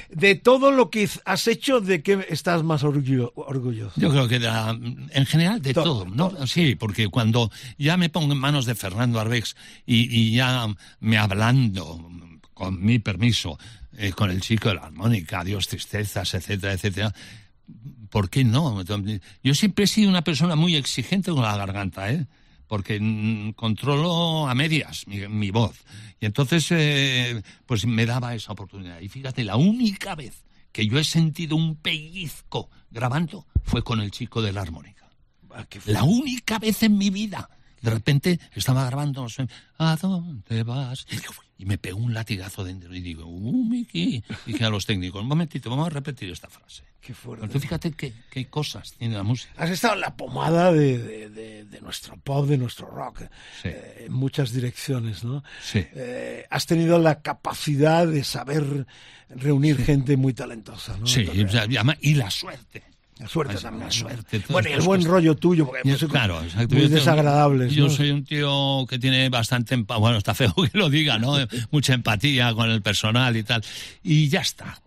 De todo lo que has hecho, ¿de qué estás más orgullo- orgulloso? Yo creo que de la- en general de todo, ¿no? Sí, porque cuando ya me pongo en manos de Fernando Arbex y, y ya me hablando, con mi permiso, eh, con el chico de la armónica, Dios tristezas, etcétera, etcétera, ¿por qué no? Yo siempre he sido una persona muy exigente con la garganta, ¿eh? Porque mm, controlo a medias mi, mi voz. Y entonces, eh, pues me daba esa oportunidad. Y fíjate, la única vez que yo he sentido un pellizco grabando fue con el chico de la armónica. La única vez en mi vida. De repente estaba grabando, no sé, ¿a dónde vas? Y me pegó un latigazo dentro y digo, ¡uh, Miki! Dije a los técnicos, un momentito, vamos a repetir esta frase. Qué fuerte. Entonces fíjate qué, qué cosas tiene la música. Has estado en la pomada de, de- de- de nuestro pop, de nuestro rock, eh, en muchas direcciones, ¿no? Sí. Eh, has tenido la capacidad de saber reunir gente muy talentosa, ¿no? Sí, y, y además- y la suerte. La suerte Pues, también. Bueno, y el buen cosas. rollo tuyo, porque Yo- músicos claro, exacto. muy Yo desagradables. Yo ¿no? soy un tío que tiene bastante bueno, está feo que lo diga, ¿no? Mucha empatía con el personal y tal. Y ya está.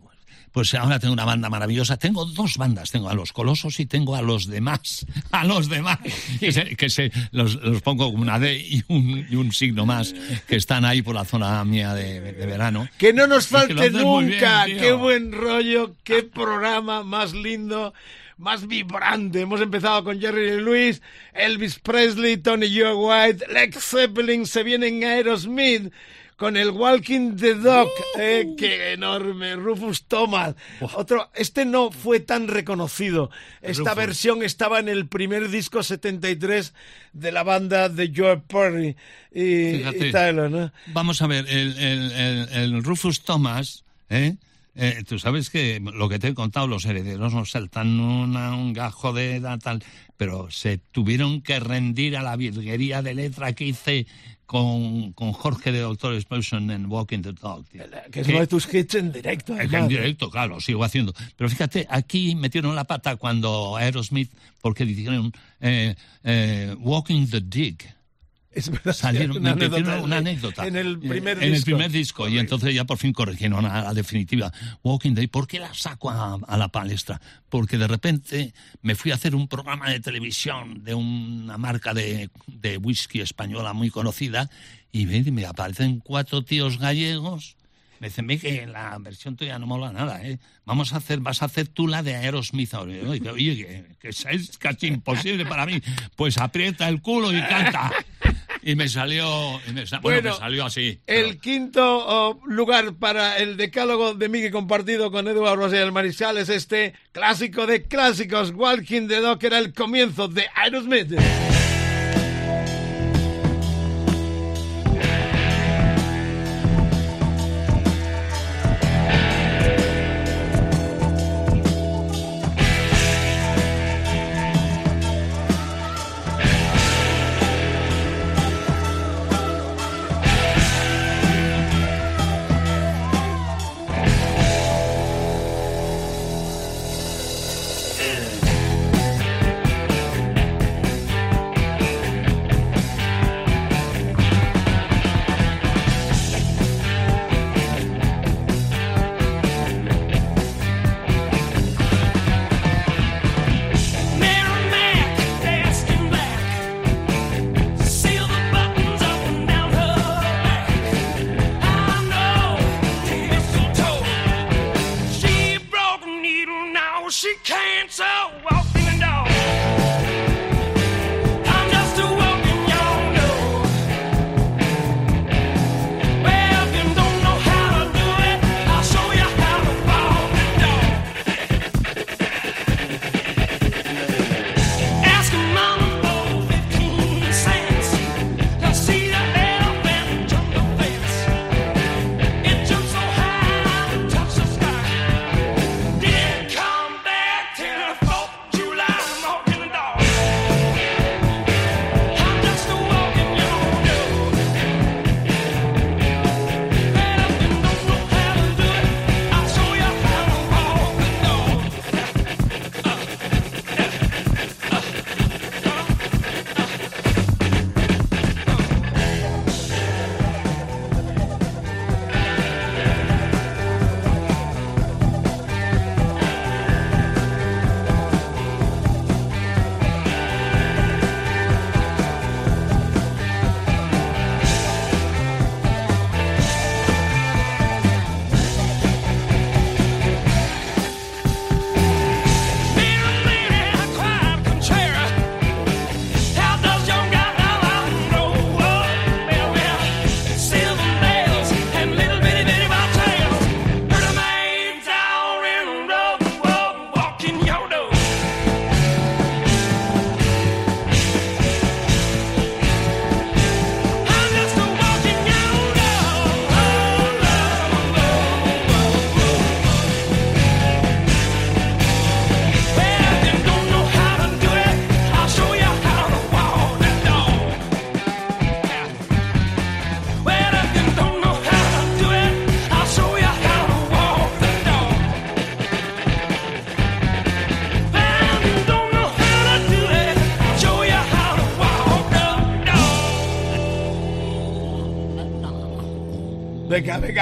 Pues ahora tengo una banda maravillosa. Tengo dos bandas. Tengo a los Colosos y tengo a los demás. A los demás. Que, se, que se- los, los pongo como una D y un, y un signo más que están ahí por la zona mía de, de verano. Que no nos falte nunca. bien, qué buen rollo, qué programa más lindo, más vibrante. Hemos empezado con Jerry Lewis, Elvis Presley, Tony Joe White, Lex Zeppelin, se vienen Aerosmith. Con el Walking the Dog, eh, qué enorme, Rufus Thomas. Otro, este no fue tan reconocido. Esta Rufus. versión estaba en el primer disco 73 de la banda de Joe Perry y, y Tyler, ¿no? Vamos a ver, el, el- el- el Rufus Thomas, ¿eh? Eh, tú sabes que lo que te he contado, los herederos no saltan una- un gajo de edad tal, pero se tuvieron que rendir a la virguería de letra que hice con, con Jorge de Doctor Explosion en Walking the Dog. tío. Que es uno de tus hits en directo. Además. en directo, claro, sigo haciendo. Pero fíjate, aquí metieron la pata cuando Aerosmith, porque dijeron eh, eh, Walking the Dig. Es verdad, Salieron, una anécdota una en- anécdota. en el primer en el disco. primer disco. Y entonces ya por fin corrigieron a la definitiva Walking Day. ¿Por qué la saco a, a la palestra? Porque de repente me fui a hacer un programa de televisión de una marca de, de whisky española muy conocida y me, me aparecen cuatro tíos gallegos. Me dicen, ve que la versión tuya no mola nada, ¿eh? Vamos a hacer, vas a hacer tú la de Aerosmith. ahora". Oye, oye, que, que es casi imposible para mí. Pues aprieta el culo y canta. Y me salió, y me sa- bueno, Bueno, me salió así. El quinto oh, lugar para el decálogo de Miguel compartido con Eduardo Rosé del Mariscal es este clásico de clásicos, Walking the Dog, que era el comienzo de Aerosmith.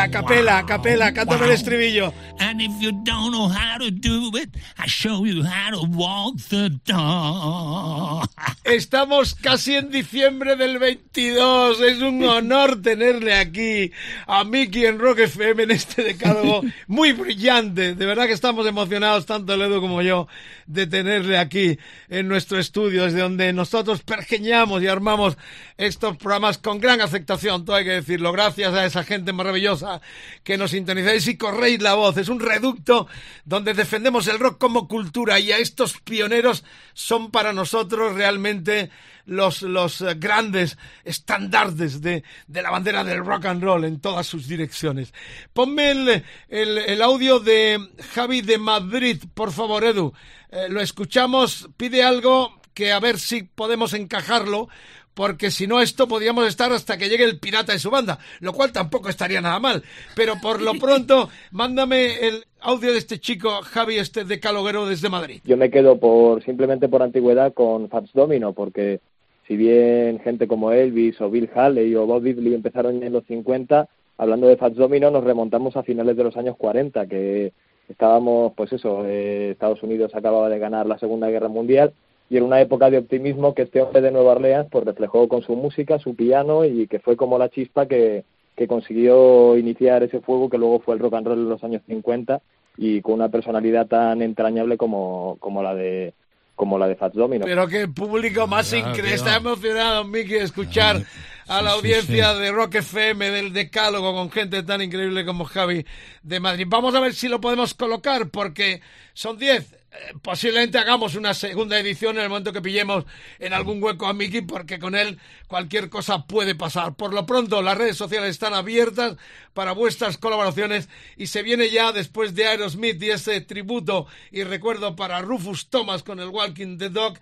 Venga, capela, capela, cántame el estribillo. And if you don't know how to do it, I show you how to walk the dog. Estamos casi en diciembre del 22. Es un honor tenerle aquí a Mickey en Rock FM en este decálogo muy brillante. De verdad que estamos emocionados, tanto el Edu como yo, de tenerle aquí en nuestro estudio, desde donde nosotros pergeñamos y armamos estos programas con gran aceptación, todo hay que decirlo. Gracias a esa gente maravillosa que nos sintonizáis y corréis la voz. Es un reducto donde defendemos el rock como cultura y a estos pioneros son para nosotros realmente los, los eh, grandes estandartes de, de la bandera del rock and roll en todas sus direcciones. Ponme el, el, el audio de Javi de Madrid, por favor, Edu. Eh, lo escuchamos, pide algo que a ver si podemos encajarlo, porque si no esto podríamos estar hasta que llegue el pirata de su banda, lo cual tampoco estaría nada mal. Pero por lo pronto, mándame el audio de este chico, Javi, este de Caloguero desde Madrid. Yo me quedo por simplemente por antigüedad con Fats Domino, porque si bien gente como Elvis o Bill Haley o Bob Diddley empezaron en los 50, hablando de Fats Domino nos remontamos a finales de los años 40, que estábamos, pues eso, eh, Estados Unidos acababa de ganar la Segunda Guerra Mundial y en una época de optimismo que este hombre de Nueva Orleans pues reflejó con su música, su piano y que fue como la chispa que, que consiguió iniciar ese fuego que luego fue el rock and roll en los años 50 y con una personalidad tan entrañable como, como la de como la de Fats Domino. Pero qué público más Claro, increíble. Está emocionado, Miki, de escuchar a la sí, audiencia sí. de Rock FM, del Decálogo, con gente tan increíble como Javi de Madrid. Vamos a ver si lo podemos colocar, porque son 10. Eh, Posiblemente hagamos una segunda edición en el momento que pillemos en algún hueco a Miki, porque con él cualquier cosa puede pasar. Por lo pronto, las redes sociales están abiertas para vuestras colaboraciones y se viene ya después de Aerosmith y ese tributo y recuerdo para Rufus Thomas con el Walking the Dog,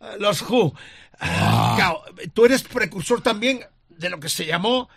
eh, los Who. Ah, claro, tú eres precursor también de lo que se llamó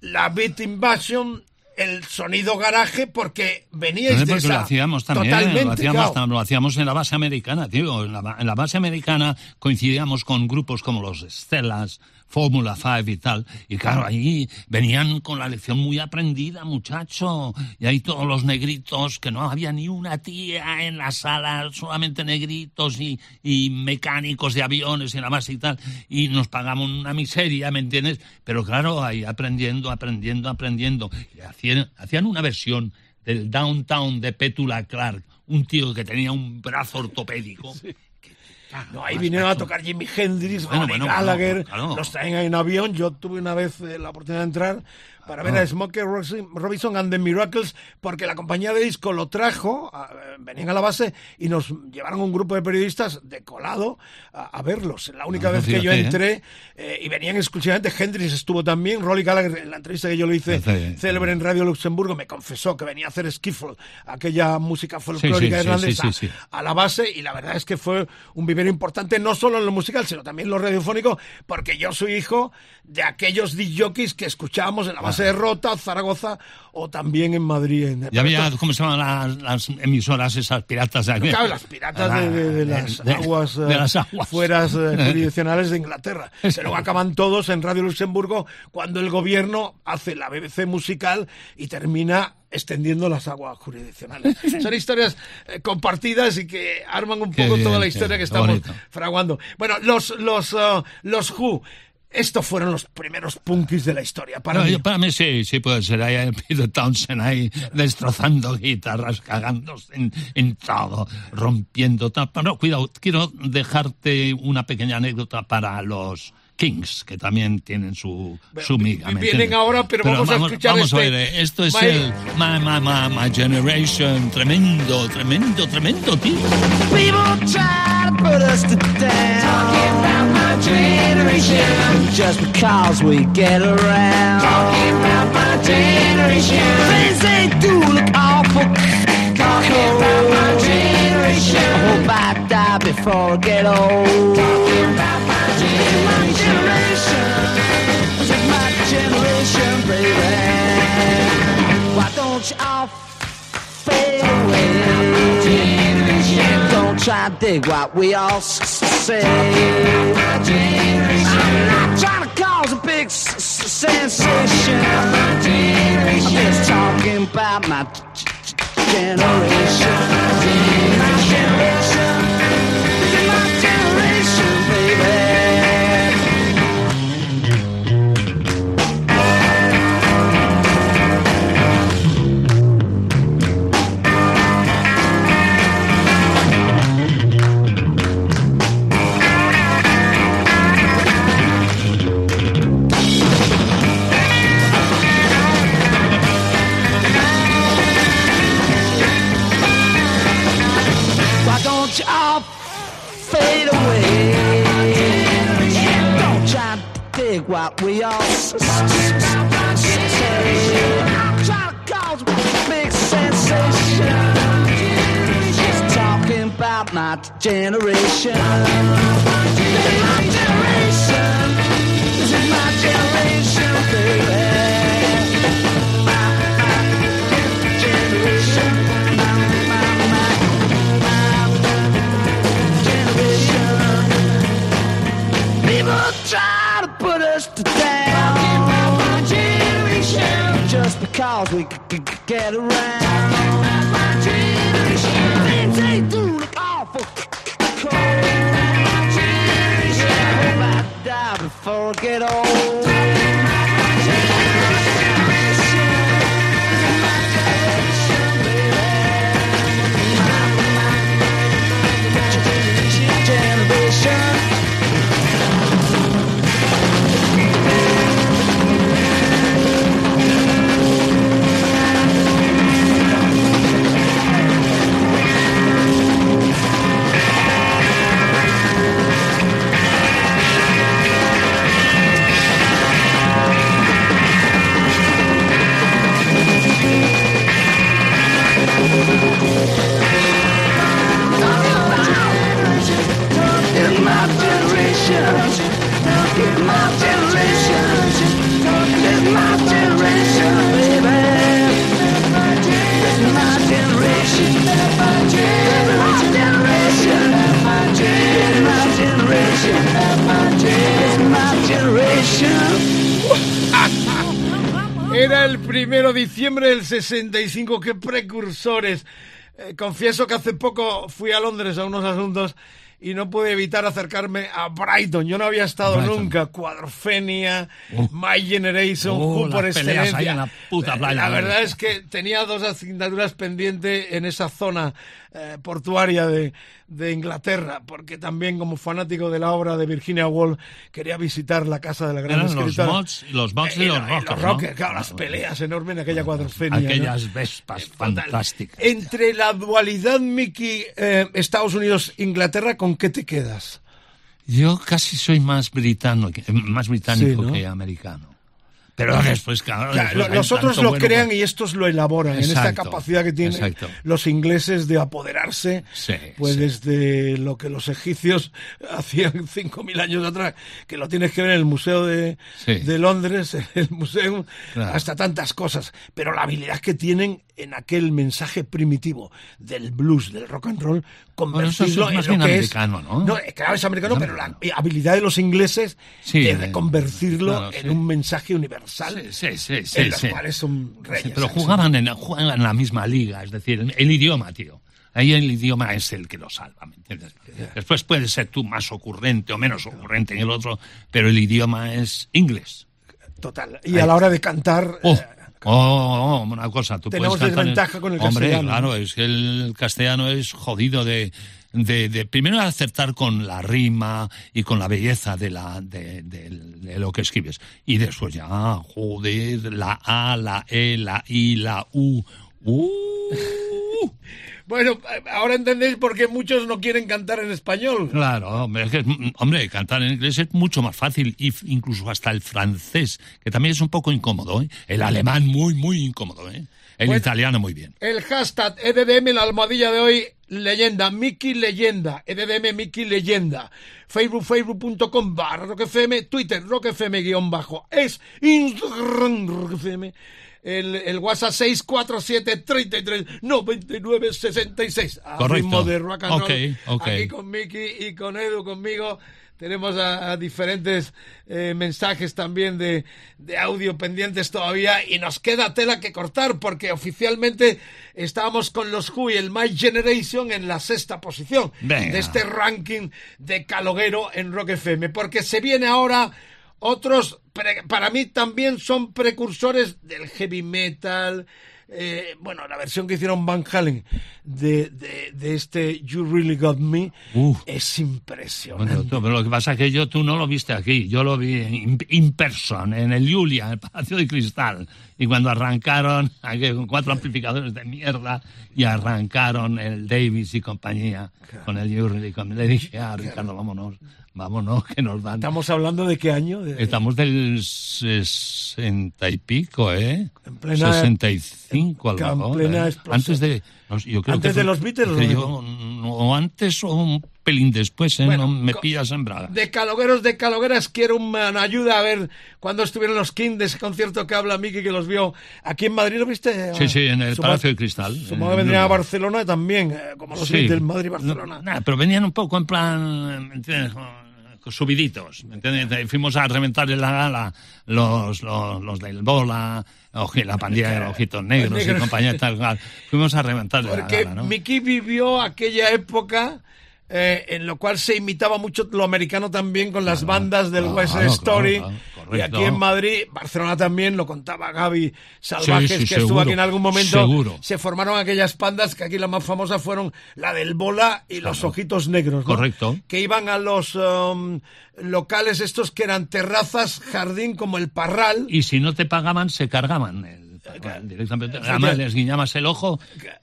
la Beat Invasion, el sonido garaje, porque veníais de Porque lo esa... hacíamos también, Totalmente, lo hacíamos, claro. lo hacíamos en la base americana, tío. En la, en la base americana coincidíamos con grupos como los Stellas, Fórmula 5 y tal. Y claro, ahí venían con la lección muy aprendida, muchacho. Y ahí todos los negritos, que no había ni una tía en la sala, solamente negritos y, y mecánicos de aviones en la base y tal. Y nos pagamos una miseria, ¿me entiendes? Pero claro, ahí aprendiendo, aprendiendo, aprendiendo. Y hacían, hacían una versión del Downtown de Petula Clark, un tío que tenía un brazo ortopédico. No, ahí vinieron a tocar Jimi Hendrix, Bueno, Gallagher, bueno, claro. los traen en avión. Yo tuve una vez eh, la oportunidad de entrar para ver a Smokey Robinson- and the Miracles, porque la compañía de disco lo trajo, a- eh, venían a la base y nos llevaron un grupo de periodistas de colado a, a verlos. La única Ah, vez que yo ¿eh? entré eh, y venían exclusivamente, Hendrix estuvo también, Rolly Gallagher, en la entrevista que yo le hice Fíjate. célebre en Radio Luxemburgo, me confesó que venía a hacer skiffle, aquella música folclórica irlandesa, sí, sí. a la base y la verdad es que fue un vivero importante no solo en lo musical sino también en lo radiofónico porque yo soy hijo de aquellos DJs que escuchábamos en la base de Rota, Zaragoza o también en Madrid. En Y había, ¿cómo se llaman las, las emisoras esas piratas? de aquí? Claro, las piratas de, de- de las aguas, de eh, las aguas. fueras eh, jurisdiccionales de Inglaterra. Se luego acaban todos en Radio Luxemburgo cuando el gobierno hace la BBC musical y termina extendiendo las aguas jurisdiccionales. Son historias eh, compartidas y que arman un poco bien, toda la historia que estamos bonito. fraguando. Bueno, los los eh, los Who estos fueron los primeros punkis de la historia. Para No, mí. yo- para mí sí, sí puede ser. Ahí Peter Townsend ahí destrozando guitarras, cagándose en, en todo, rompiendo tal. Pero cuidado, quiero dejarte una pequeña anécdota para los Kings, que también tienen su, su miga. ¿me vienen entiendes? ahora, pero vamos a escuchar Vamos a este. ver, eh, esto es My- el My, My, My, My Generation, tremendo, tremendo, tremendo, tío. People try to put us to down. Talking about my generation. Just because we get around. Talking about my generation. Things they do look awful. Talking about my generation. I hope I die before I get old. Talking about baby. Why don't you all fade away? Don't try to dig what we all say. I'm not trying to cause a big sensation. I'm just talking about my generation. What we all say. Try to cause a big sensation. Just talking about my generation. My generation. This is my generation, baby. Down. My generation. Just because we c- c- c- get around. My generation. Things they do look awful c- c- cold. My generation. I hope I die before I get old. Era el primero de diciembre del 65, qué precursores. Eh, confieso que hace poco fui a Londres a unos asuntos y no pude evitar acercarme a Brighton. Yo no había estado Brighton. nunca. Cuadrofenia, Oh. My Generation, Oh, Who por excelencia. en la puta playa. La verdad es que tenía dos asignaturas pendientes en esa zona eh, portuaria de, de Inglaterra, porque también como fanático de la obra de Virginia Woolf quería visitar la casa de la gran Eran los escritora. mods, los mods y Eh, los eh, rockers, los ¿no? rockers, claro, las peleas enormes en aquella cuadrofenia. ¿no? Aquellas vespas fantásticas. Entre la dualidad, Mickey, eh, Estados Unidos-Inglaterra, ¿con qué te quedas? Yo casi soy más británico, que- más británico Sí, ¿no? que americano. Pero después, claro, Claro, después lo- hay los otros lo bueno crean y estos lo elaboran en esta capacidad que tienen exacto. los ingleses de apoderarse, Sí, pues sí. desde lo que los egipcios hacían 5.000 años atrás, que lo tienes que ver en el Museo de, Sí. de Londres, en el museo, Claro. hasta tantas cosas. Pero la habilidad que tienen en aquel mensaje primitivo del blues, del rock and roll, Bueno, eso es convertirlo más en lo que americano, es... ¿no? claro, es americano, Es pero la habilidad de los ingleses Sí, de claro, en sí. un mensaje universal. Sí, sí, sí, en los sí. cuales son reyes. pero jugaban en, juegan en la misma liga, es decir, el, el idioma, tío. Ahí el idioma es el que lo salva, ¿me entiendes? Después puedes ser tú más ocurrente o menos ocurrente en el otro, pero el idioma es inglés. Total. Y a la hora de cantar, Oh, eh, oh, oh, una cosa, tú Tenemos puedes cantar en- desventaja con el Hombre, castellano. claro, es que el castellano es jodido de, de, de primero acertar con la rima y con la belleza de la de, de- de lo que escribes y después ya joder la a la e la i la u uh. bueno, ahora entendéis por qué muchos no quieren cantar en español. Claro, hombre, es que, hombre, cantar en inglés es mucho más fácil, incluso hasta el francés, que también es un poco incómodo, ¿eh? El alemán muy, muy incómodo, ¿eh? El italiano muy bien. El hashtag EDDM, la almohadilla de hoy, leyenda, Mickey Leyenda, EDDM Mickey Leyenda, Facebook, facebook.com barra roquefm, Twitter, roquefm guion bajo, es Instagram roquefm, el, el WhatsApp 647 33 99 66. A Correcto. ritmo de rock and roll. Aquí con Mickey y con Edu conmigo. Tenemos a, a diferentes eh, mensajes también de, de audio pendientes todavía y nos queda tela que cortar porque oficialmente estábamos con los Who y el My Generation en la sexta posición Venga. de este ranking de Caloguero en Rock FM porque se viene ahora otros, pre- para mí también son precursores del heavy metal. eh, bueno, la versión que hicieron Van Halen de, de, de este You Really Got Me Uf. es impresionante. Bueno, tú, pero lo que pasa es que yo, tú no lo viste aquí, yo lo vi in, in person, en el Julia, en el Palacio de Cristal. Y cuando arrancaron, aquí con cuatro amplificadores de mierda, y arrancaron el Davis y compañía con el Jury, con- le dije a Ricardo, vámonos, Vámonos, que nos dan. ¿Estamos hablando de qué año? Estamos del sesenta y pico, ¿eh? En plena- 65 a lo en mejor, plena ¿eh? explosión. Antes de... no sé, yo creo ¿Antes que de los Beatles o que no? yo, no, antes o un pelín después, ¿eh? Bueno, no me pillas en braga. De calogueros, de calogueras, quiero una ayuda a ver cuándo estuvieron los King de ese concierto que habla Miki, que los vio aquí en Madrid, ¿lo viste? Sí, sí, en el Palacio de Cristal. Su en madre vendría a. Barcelona también, eh, como los Sí. Beatles, Madrid-Barcelona. Nada, pero venían un poco en plan, Subiditos, ¿me entiendes? Fuimos a reventar en la gala los, los, los del Bola, la pandilla de los ojitos negros, negros. y compañía tal. cual. Fuimos a reventar la Porque gala, ¿no? Miki vivió aquella época eh, en lo cual se imitaba mucho lo americano también con las bandas del claro, West claro, Story. y aquí en Madrid, Barcelona también, lo contaba Gaby Salvajes, Sí, sí, que estuvo aquí en algún momento. seguro. Se formaron aquellas bandas que aquí las más famosas fueron la del Bola y los Ojitos Negros. ¿no? Correcto. Que iban a los um, locales estos que eran terrazas, jardín, como el Parral. Y si no te pagaban, se cargaban parral directamente. Además, les guiñabas el ojo.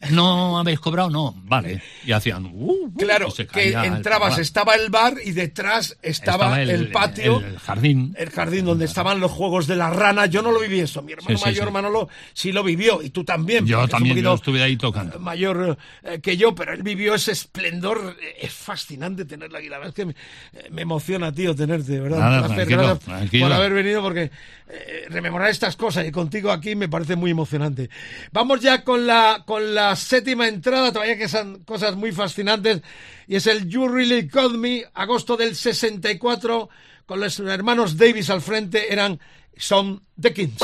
¿No habéis cobrado? No. Vale. Y hacían... uh, uh, Claro, y que el entrabas, estaba el bar y detrás estaba, el, patio. El jardín. el jardín donde estaban los juegos de la rana. Yo no lo viví eso. Mi hermano Sí, mayor, sí. Manolo, sí lo vivió. Y tú también. Yo también yo estuve ahí tocando. mayor eh, que yo, pero él vivió ese esplendor. Eh, Es fascinante tenerlo aquí. La verdad es que me, eh, me emociona, tío, tenerte, ¿verdad? Nada, Un placer, tranquilo, gracias tranquilo. por haber venido, porque eh, rememorar estas cosas y contigo aquí me parece muy emocionante. Vamos ya con la, con la séptima entrada, todavía que son cosas muy fascinantes, y es el You Really Got Me, agosto del 64, con los hermanos Davis al frente, eran son The Kings.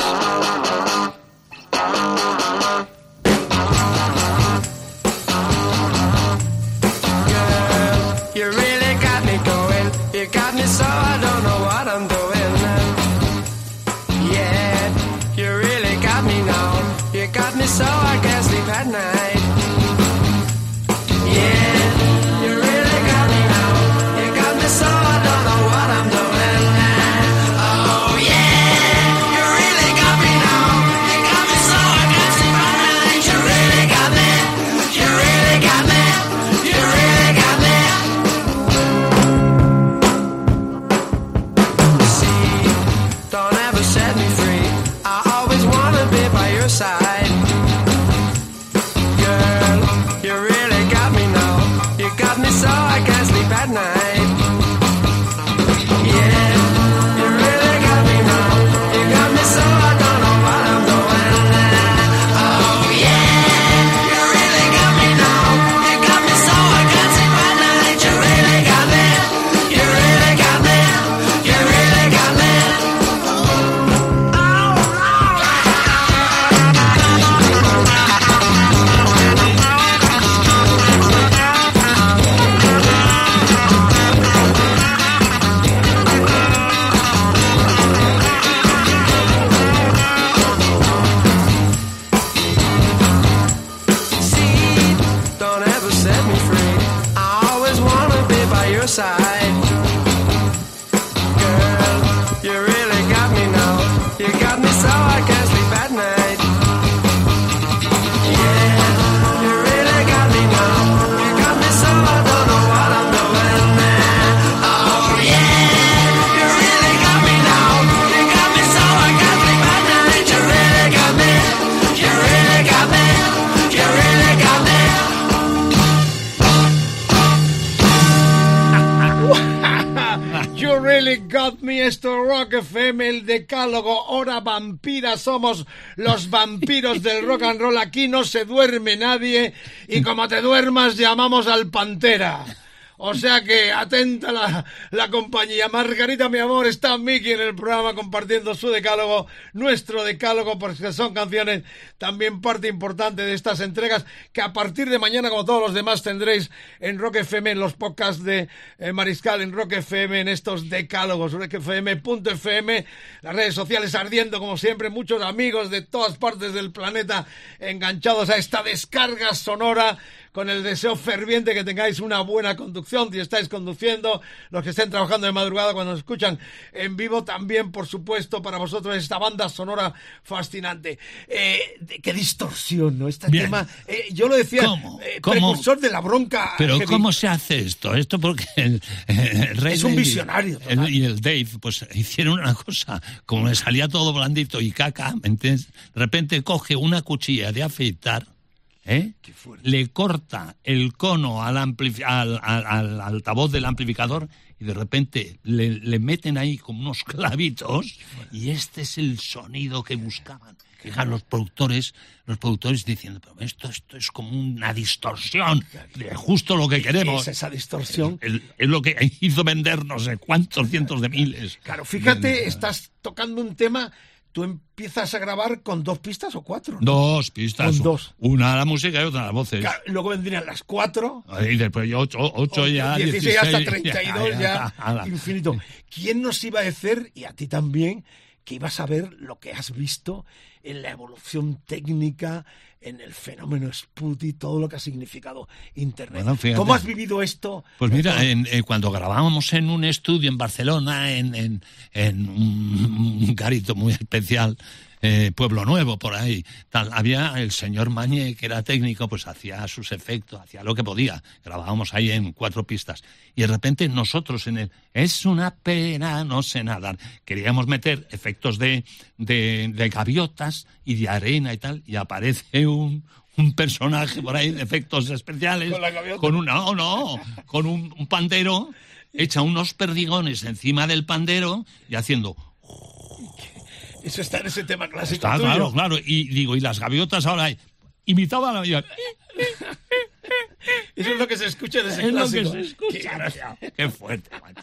Somos los vampiros del rock and roll, aquí no se duerme nadie y como te duermas llamamos al Pantera. O sea que atenta la, la compañía. Margarita, mi amor, está Miki en el programa compartiendo su decálogo, nuestro decálogo, porque son canciones también parte importante de estas entregas que a partir de mañana, como todos los demás, tendréis en Rock FM, en los podcasts de eh, Mariscal, en Rock FM, en estos decálogos, rockfm.fm, las redes sociales ardiendo como siempre, muchos amigos de todas partes del planeta enganchados a esta descarga sonora con el deseo ferviente que tengáis una buena conducción, si estáis conduciendo, los que estén trabajando de madrugada cuando nos escuchan en vivo, también, por supuesto, para vosotros esta banda sonora fascinante. Eh, qué distorsión, ¿no? Este Bien. tema, eh, yo lo decía, ¿Cómo? eh, ¿Cómo? precursor de la bronca. Pero heavy. ¿cómo se hace esto? Esto porque el, el rey Es un visionario, el- y el Dave pues hicieron una cosa, como le salía todo blandito y caca, ¿me entiendes? De repente coge una cuchilla de afeitar, ¿eh? le corta el cono al, al, al- al altavoz del amplificador y de repente le, le meten ahí como unos clavitos y este es el sonido que buscaban. Fijan los productores, los productores diciendo, pero esto, esto es como una distorsión de justo lo que queremos. Es esa distorsión. Es lo que hizo vender no sé cuántos cientos de miles. Claro, fíjate, estás tocando un tema, tú empiezas a grabar con dos pistas o cuatro. ¿no? Dos pistas. Con dos. Una a la música y otra a las voces. Claro, luego vendrían las cuatro. Y después yo ocho, ocho ya, 16 16, hasta 32 ya, ya, ala. infinito. ¿Quién nos iba a decir, y a ti también, que ibas a ver lo que has visto en la evolución técnica, en el fenómeno Sputi, todo lo que ha significado Internet? Bueno. ¿Cómo has vivido esto? Pues mira, en- en- cuando grabábamos en un estudio en Barcelona, en, en, en un, un garito muy especial, eh, Pueblo Nuevo, por ahí, tal, había el señor Mañé, que era técnico, pues hacía sus efectos, hacía lo que podía. Grabábamos ahí en cuatro pistas. Y de repente nosotros en el Es una pena, no sé nadar, queríamos meter efectos de, de, de gaviotas y de arena y tal, y aparece un, un personaje por ahí de efectos especiales Con la gaviota. con un no, no, con un, un pandero, echa unos perdigones encima del pandero y haciendo. Eso está en ese tema clásico. Está tuyo. claro, claro. Y digo, y las gaviotas ahora imitaba a la. Eso es lo que se escucha de ese Es lo que clásico. se escucha. Qué- Qué fuerte, macho.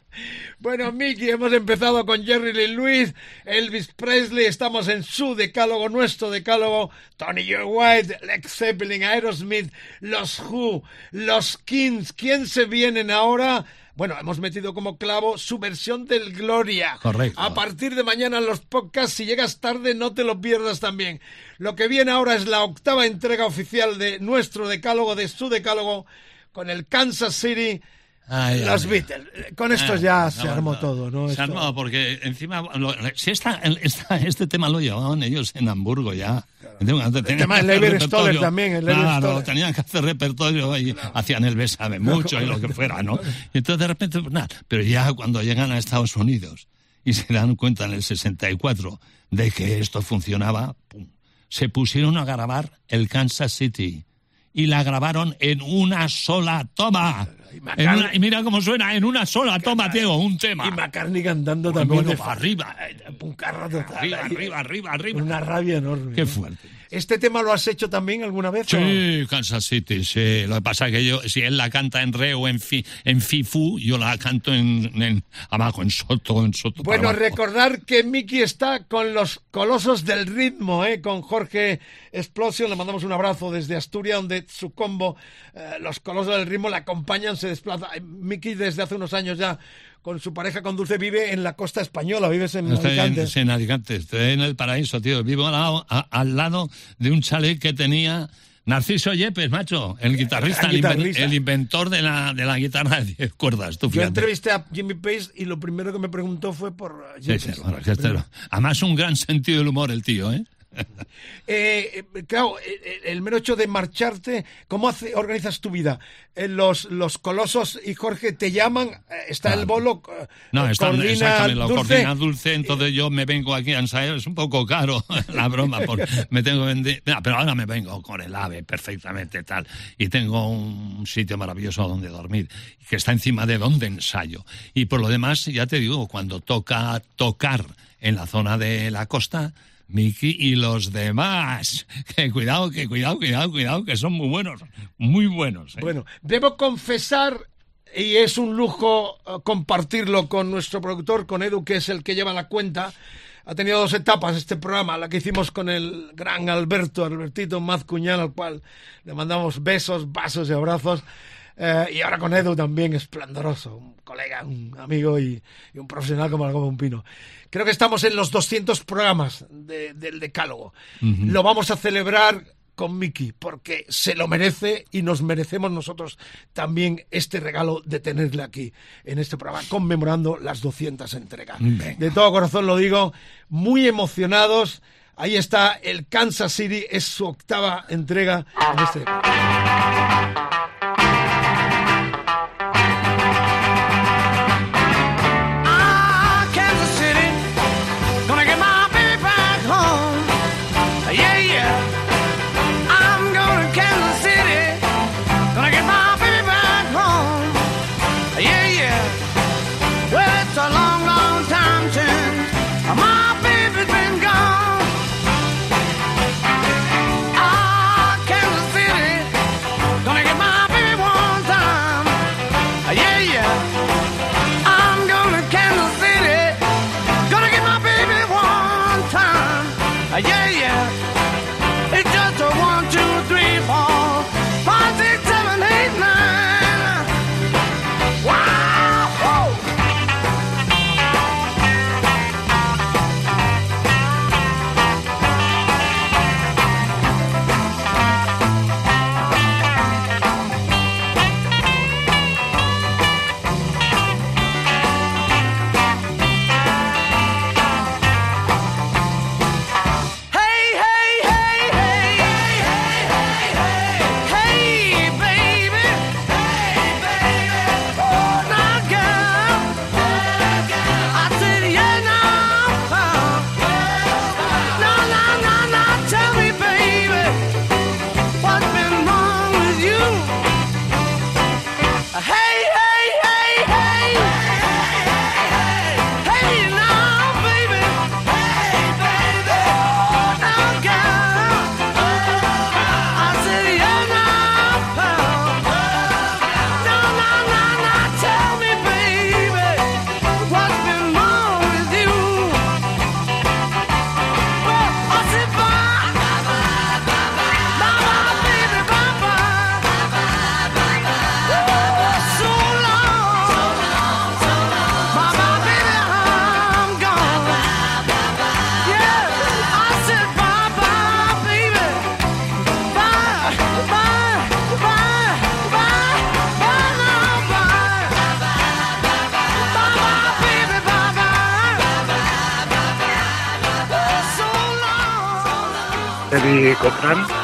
Bueno, Miki, hemos empezado con Jerry Lee Lewis, Elvis Presley, estamos en su decálogo, nuestro decálogo, Tony Joe White, Led Zeppelin, Aerosmith, los Who, los Kings, ¿quién se vienen ahora? Bueno, hemos metido como clavo su versión del Gloria. Correcto. A partir de mañana en los podcasts, si llegas tarde, no te lo pierdas también. Lo que viene ahora es la octava entrega oficial de nuestro decálogo, de su decálogo, con el Kansas City, Ay, los. Beatles. Con esto ya se armó todo, ¿no? Se Esto- armó porque encima, lo- si esta, el- esta- este tema lo llevaban ellos en Hamburgo ya. Tenían El tema Lever. Stoller también, el Claro, Stoller. tenían que hacer repertorio y hacían el Bésame mucho y lo que fuera, ¿no? Y entonces de repente, pues nada, pero ya cuando llegan a Estados Unidos y se dan cuenta en el 64 de que esto funcionaba, pum, se pusieron a grabar el Kansas City y la grabaron en una sola toma. En una- y mira cómo suena, en una sola toma, Diego, un tema. Y McCartney cantando también. bueno, de arriba. Un carro total. Arriba, arriba, arriba, arriba. Una rabia enorme. Qué fuerte. ¿Este tema lo has hecho también alguna vez? o- Sí, Kansas City, sí. Lo que pasa es que yo, si él la canta en re o en, fi, en fifu, yo la canto en, en abajo, en soto, en soto. Bueno, recordar que Miki está con los colosos del ritmo, ¿eh? con Jorge Explosion. Le mandamos un abrazo desde Asturias, donde su combo, eh, los colosos del ritmo, le acompañan, se desplaza. Miki desde hace unos años ya, con su pareja, con Dulce, vive en la costa española, vives en Estoy en, Alicante. sí, en Alicante, estoy en el paraíso, tío. Vivo al lado, a- al lado de un chalet que tenía Narciso Yepes, macho, el guitarrista, el, guitarrista. el inventor de la, de la guitarra de 10 cuerdas. Tú Yo entrevisté a Jimmy Page y lo primero que me preguntó fue por Sí, Jepes. sí, bueno, además, un gran sentido del humor el tío, ¿eh? Eh, eh, claro, eh, el mero hecho de marcharte, ¿cómo hace, organizas tu vida? Eh, los, los colosos y Jorge te llaman, está el bolo, eh, No, está, lo Dulce. Dulce, entonces yo me vengo aquí a ensayar, es un poco caro la broma, porque me tengo que vender, No, pero ahora me vengo con el ave perfectamente tal, y tengo un sitio maravilloso donde dormir, que está encima de donde ensayo. Y por lo demás, ya te digo, cuando toca tocar en la zona de la costa, Miki y los demás, que cuidado, que cuidado, cuidado, cuidado, que son muy buenos, muy buenos. ¿eh? Bueno, debo confesar, y es un lujo eh, compartirlo con nuestro productor, con Edu, que es el que lleva la cuenta. Ha tenido dos etapas este programa, la que hicimos con el gran Alberto, Albertito Mazcuñán, al cual le mandamos besos, vasos y abrazos. Eh, y ahora con Edu también, esplendoroso, un colega, un amigo y, y un profesional como de un pino. Creo que estamos en los 200 programas de- del Decálogo. Ujú. Lo vamos a celebrar con Mickey, porque se lo merece y nos merecemos nosotros también este regalo de tenerle aquí en este programa, conmemorando las 200 entregas. Venga. De todo corazón lo digo, muy emocionados. Ahí está el Kansas City, es su octava entrega en este.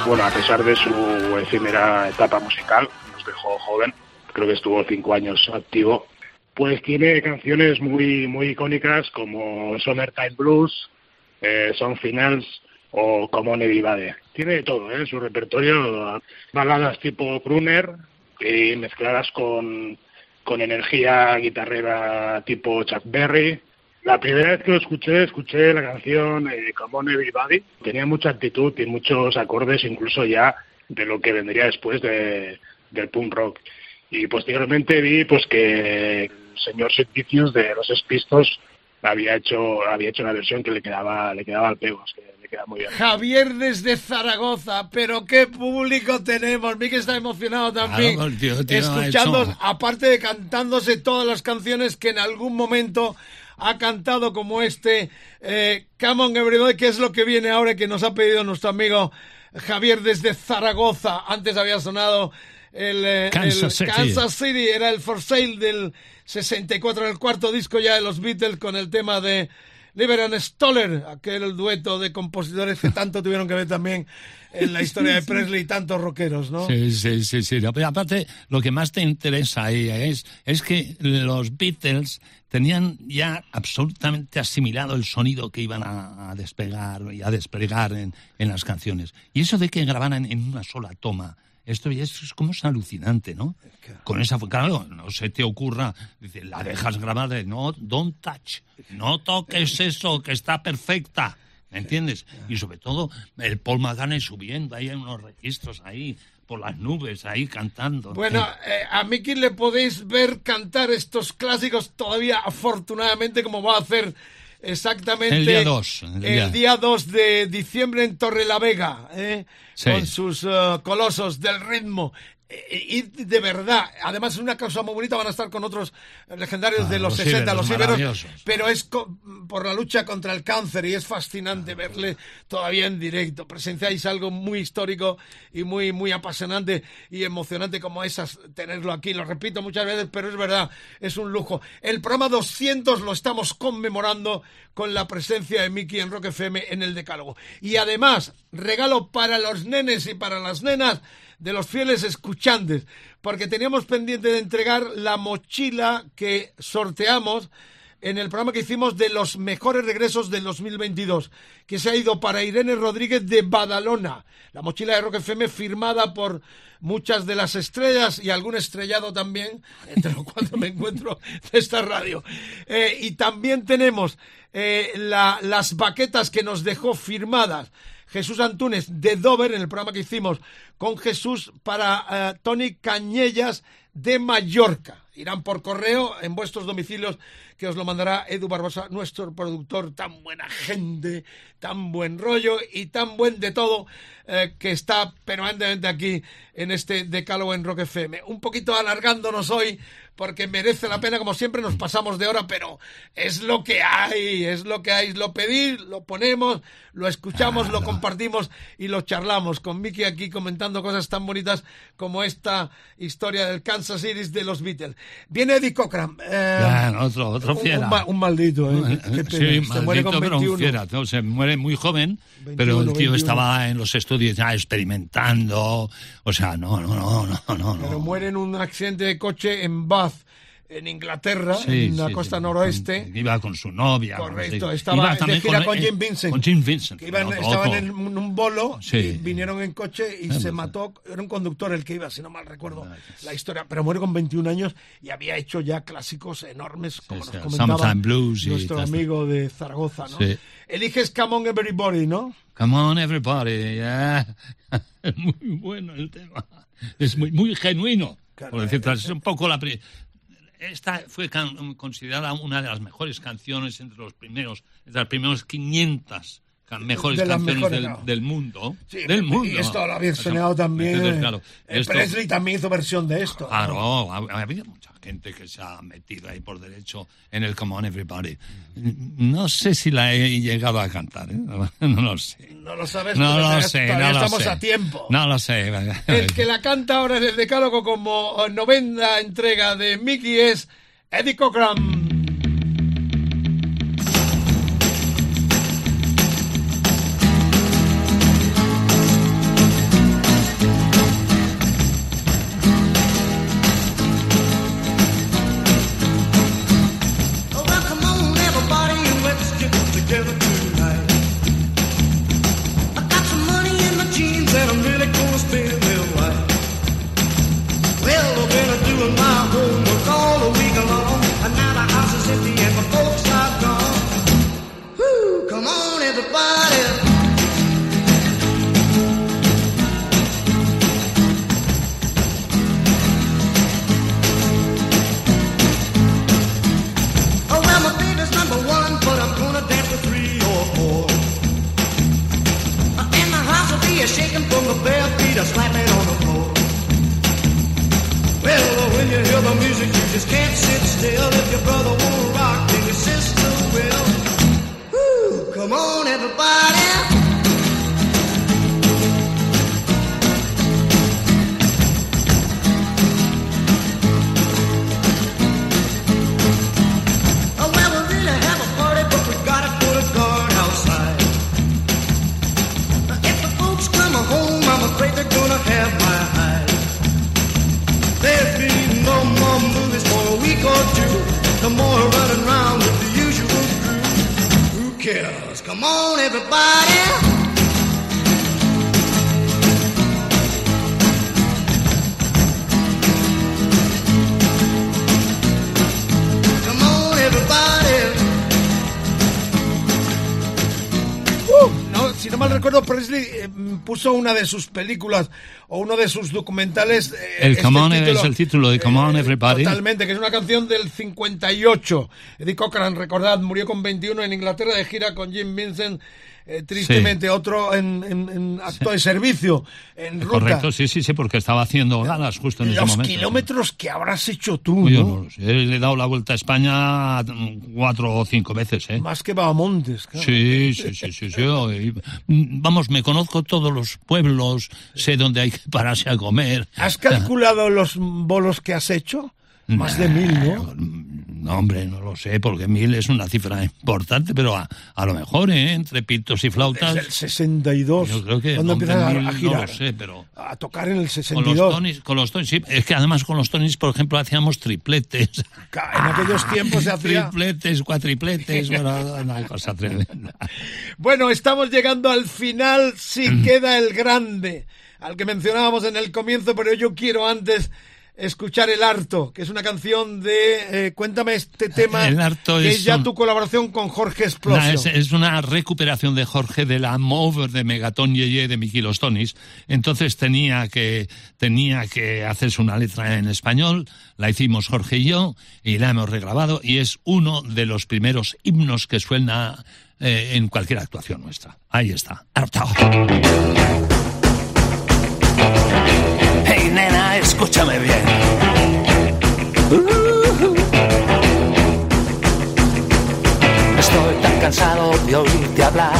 Bueno, a pesar de su efímera etapa musical, nos dejó joven, creo que estuvo cinco años activo, pues tiene canciones muy muy icónicas como Summertime Blues, eh, Son Finals o como Nevivade. Tiene de todo, ¿eh? Su repertorio, baladas tipo crooner y mezcladas con, con energía guitarrera tipo Chuck Berry, la primera vez que lo escuché, escuché la canción eh, Come On Everybody. Tenía mucha actitud y muchos acordes, incluso ya de lo que vendría después de, del punk rock. Y posteriormente vi pues que el señor Sid Vicious de los Pistos había hecho había hecho una versión que le quedaba le quedaba al pego, es que le queda muy bien. Javier desde Zaragoza, pero qué público tenemos. Miki está emocionado también. Claro, tío- tío ha escuchando, aparte de cantándose todas las canciones que en algún momento ha cantado como este eh, Come on Everybody, que es lo que viene ahora que nos ha pedido nuestro amigo Javier desde Zaragoza. Antes había sonado el, eh, Kansas el City. Kansas City, era el For Sale del 64, el cuarto disco ya de los Beatles con el tema de Liber and Stoller, aquel dueto de compositores que tanto tuvieron que ver también en la historia de Presley y tantos rockeros, ¿no? Sí, sí, sí, sí. Pero Aparte, lo que más te interesa ahí es, es que los Beatles tenían ya absolutamente asimilado el sonido que iban a, a despegar y a desplegar en, en las canciones. Y eso de que grabaran en una sola toma, esto ya es, es como es alucinante, ¿no? Con esa, claro, no se te ocurra, dice, la dejas grabada, no, don't touch, no toques eso, que está perfecta. ¿Me entiendes? Y sobre todo el Paul McCartney subiendo ahí en unos registros ahí por las nubes ahí cantando. Bueno, eh, a Miki le podéis ver cantar estos clásicos todavía, afortunadamente, como va a hacer exactamente El día dos, el día- el día 2 de diciembre en Torrelavega, ¿eh? Sí. con sus eh, colosos del ritmo. Y de verdad, además es una causa muy bonita, van a estar con otros legendarios de Ah, los los 60, íberos, los maravillosos. pero es por la lucha contra el cáncer y es fascinante verle todavía en directo. Presenciáis algo muy histórico y muy, muy apasionante y emocionante como esas, tenerlo aquí. Lo repito muchas veces, pero es verdad, es un lujo. El programa 200 lo estamos conmemorando con la presencia de Miki en Rock FM en el Decálogo. Y además, regalo para los nenes y para las nenas de los fieles escuchantes, porque teníamos pendiente de entregar la mochila que sorteamos en el programa que hicimos de los mejores regresos del 2022, que se ha ido para Irene Rodríguez de Badalona, la mochila de Rock FM firmada por muchas de las estrellas y algún estrellado también, entre los cuales me encuentro de esta radio. Eh, y también tenemos eh, la- las baquetas que nos dejó firmadas Jesús Antúnez de Dover en el programa que hicimos con Jesús para eh, Tony Cañellas de Mallorca. Irán por correo en vuestros domicilios que os lo mandará Edu Barbosa, nuestro productor, tan buena gente, tan buen rollo y tan buen de todo eh, que está permanentemente aquí en este Decálogo en Rock FM. Un poquito alargándonos hoy porque merece la pena, como siempre nos pasamos de hora, pero es lo que hay, es lo que hay, lo pedís, lo ponemos, lo escuchamos, lo compartimos y lo charlamos con Miki aquí comentando cosas tan bonitas como esta historia del Kansas City de los Beatles. Viene Eddie Cochran. eh, Ya, otro, otro un- fiera. Un, ma- un maldito, ¿eh? Pena. Sí, Se muere con maldito, pero un 21. fiera. No, Se muere muy joven, pero el 21, tío 21. estaba en los estudios ya experimentando. O sea, no, no, no, no, no. no. Pero muere en un accidente de coche en Bath, en Inglaterra, Sí, en la sí, costa sí. noroeste. Iba con su novia. Correcto, estaba Iba de también gira con, eh, Jim Vincent. Con Jim Vincent. Que iban- otro, estaban otro. en un, bolo y vinieron en coche y se mató. Era un conductor el que iba, si no mal recuerdo la historia. Pero muere con 21 años y había hecho ya clásicos enormes, como nos comentaba Blues nuestro amigo de Zaragoza. ¿no? Eliges Come On Everybody, ¿no? Come on, everybody. yeah. Es muy bueno el tema. Es muy, muy genuino. por decirlo así. es un poco la. Esta fue considerada una de las mejores canciones entre los primeros, entre las primeras 500 can- mejores De las canciones mejores, del, claro. del mundo. Sí, del mundo. Y esto lo había O sea, sonado también. entonces, claro, eh, esto- Presley también hizo versión de esto. ¿no? Claro, ha, ha habido mucha gente que se ha metido ahí por derecho en el Come On Everybody. No sé si la he llegado a cantar, ¿eh? no lo sé. No lo sabes, No lo sé, no lo estamos sé. a tiempo. No lo sé. El que la canta ahora en el decálogo como novena entrega de Mickey es Eddie Cochran. Puso una de sus películas o uno de sus documentales. eh, El este Come On título, es el título de Come On Everybody. Totalmente, que es una canción del 58. Eddie Cochran, recordad, murió con 21 en Inglaterra de gira con Jim Vincent eh, tristemente, otro en, en- en acto de servicio, en ruta. Correcto, sí, sí, sí, porque estaba haciendo galas justo en ese Los momento. kilómetros que habrás hecho tú, Yo ¿no? le he dado la vuelta a España mm, cuatro o cinco veces, ¿eh? Más que Bahamontes, claro. Sí, sí, sí, sí, sí. mm, Vamos, me conozco todos los pueblos, sé dónde hay que pararse a comer. ¿Has calculado los bolos que has hecho? Más de mil, ¿no? No, hombre, no lo sé, porque mil es una cifra importante, pero a, a lo mejor, ¿eh? Entre pitos y flautas. Desde el 62. Yo creo que ¿Cuándo hombre, empiezas a, a no girar? lo sé, pero A tocar en el con 62. los tonis, con los tonis, sí, es que además con los tonis, por ejemplo, hacíamos tripletes. En aquellos tiempos se hacía... Tripletes, cuatripletes, bueno, una cosa tremenda. Bueno, estamos llegando al final, Mm. si queda el grande, al que mencionábamos en el comienzo, pero yo quiero antes escuchar El Harto, que es una canción de... eh, cuéntame este tema, El Harto que es es ya tu colaboración con Jorge Nah, Explosio. es, es una recuperación de Jorge de la Move de Megatón Yeye de Miki Los Tonis. Entonces tenía que, tenía que hacerse una letra en español. La hicimos Jorge y yo y la hemos regrabado y es uno de los primeros himnos que suena eh, en cualquier actuación nuestra. Ahí está. Harto. Escúchame bien. Estoy tan cansado de oírte hablar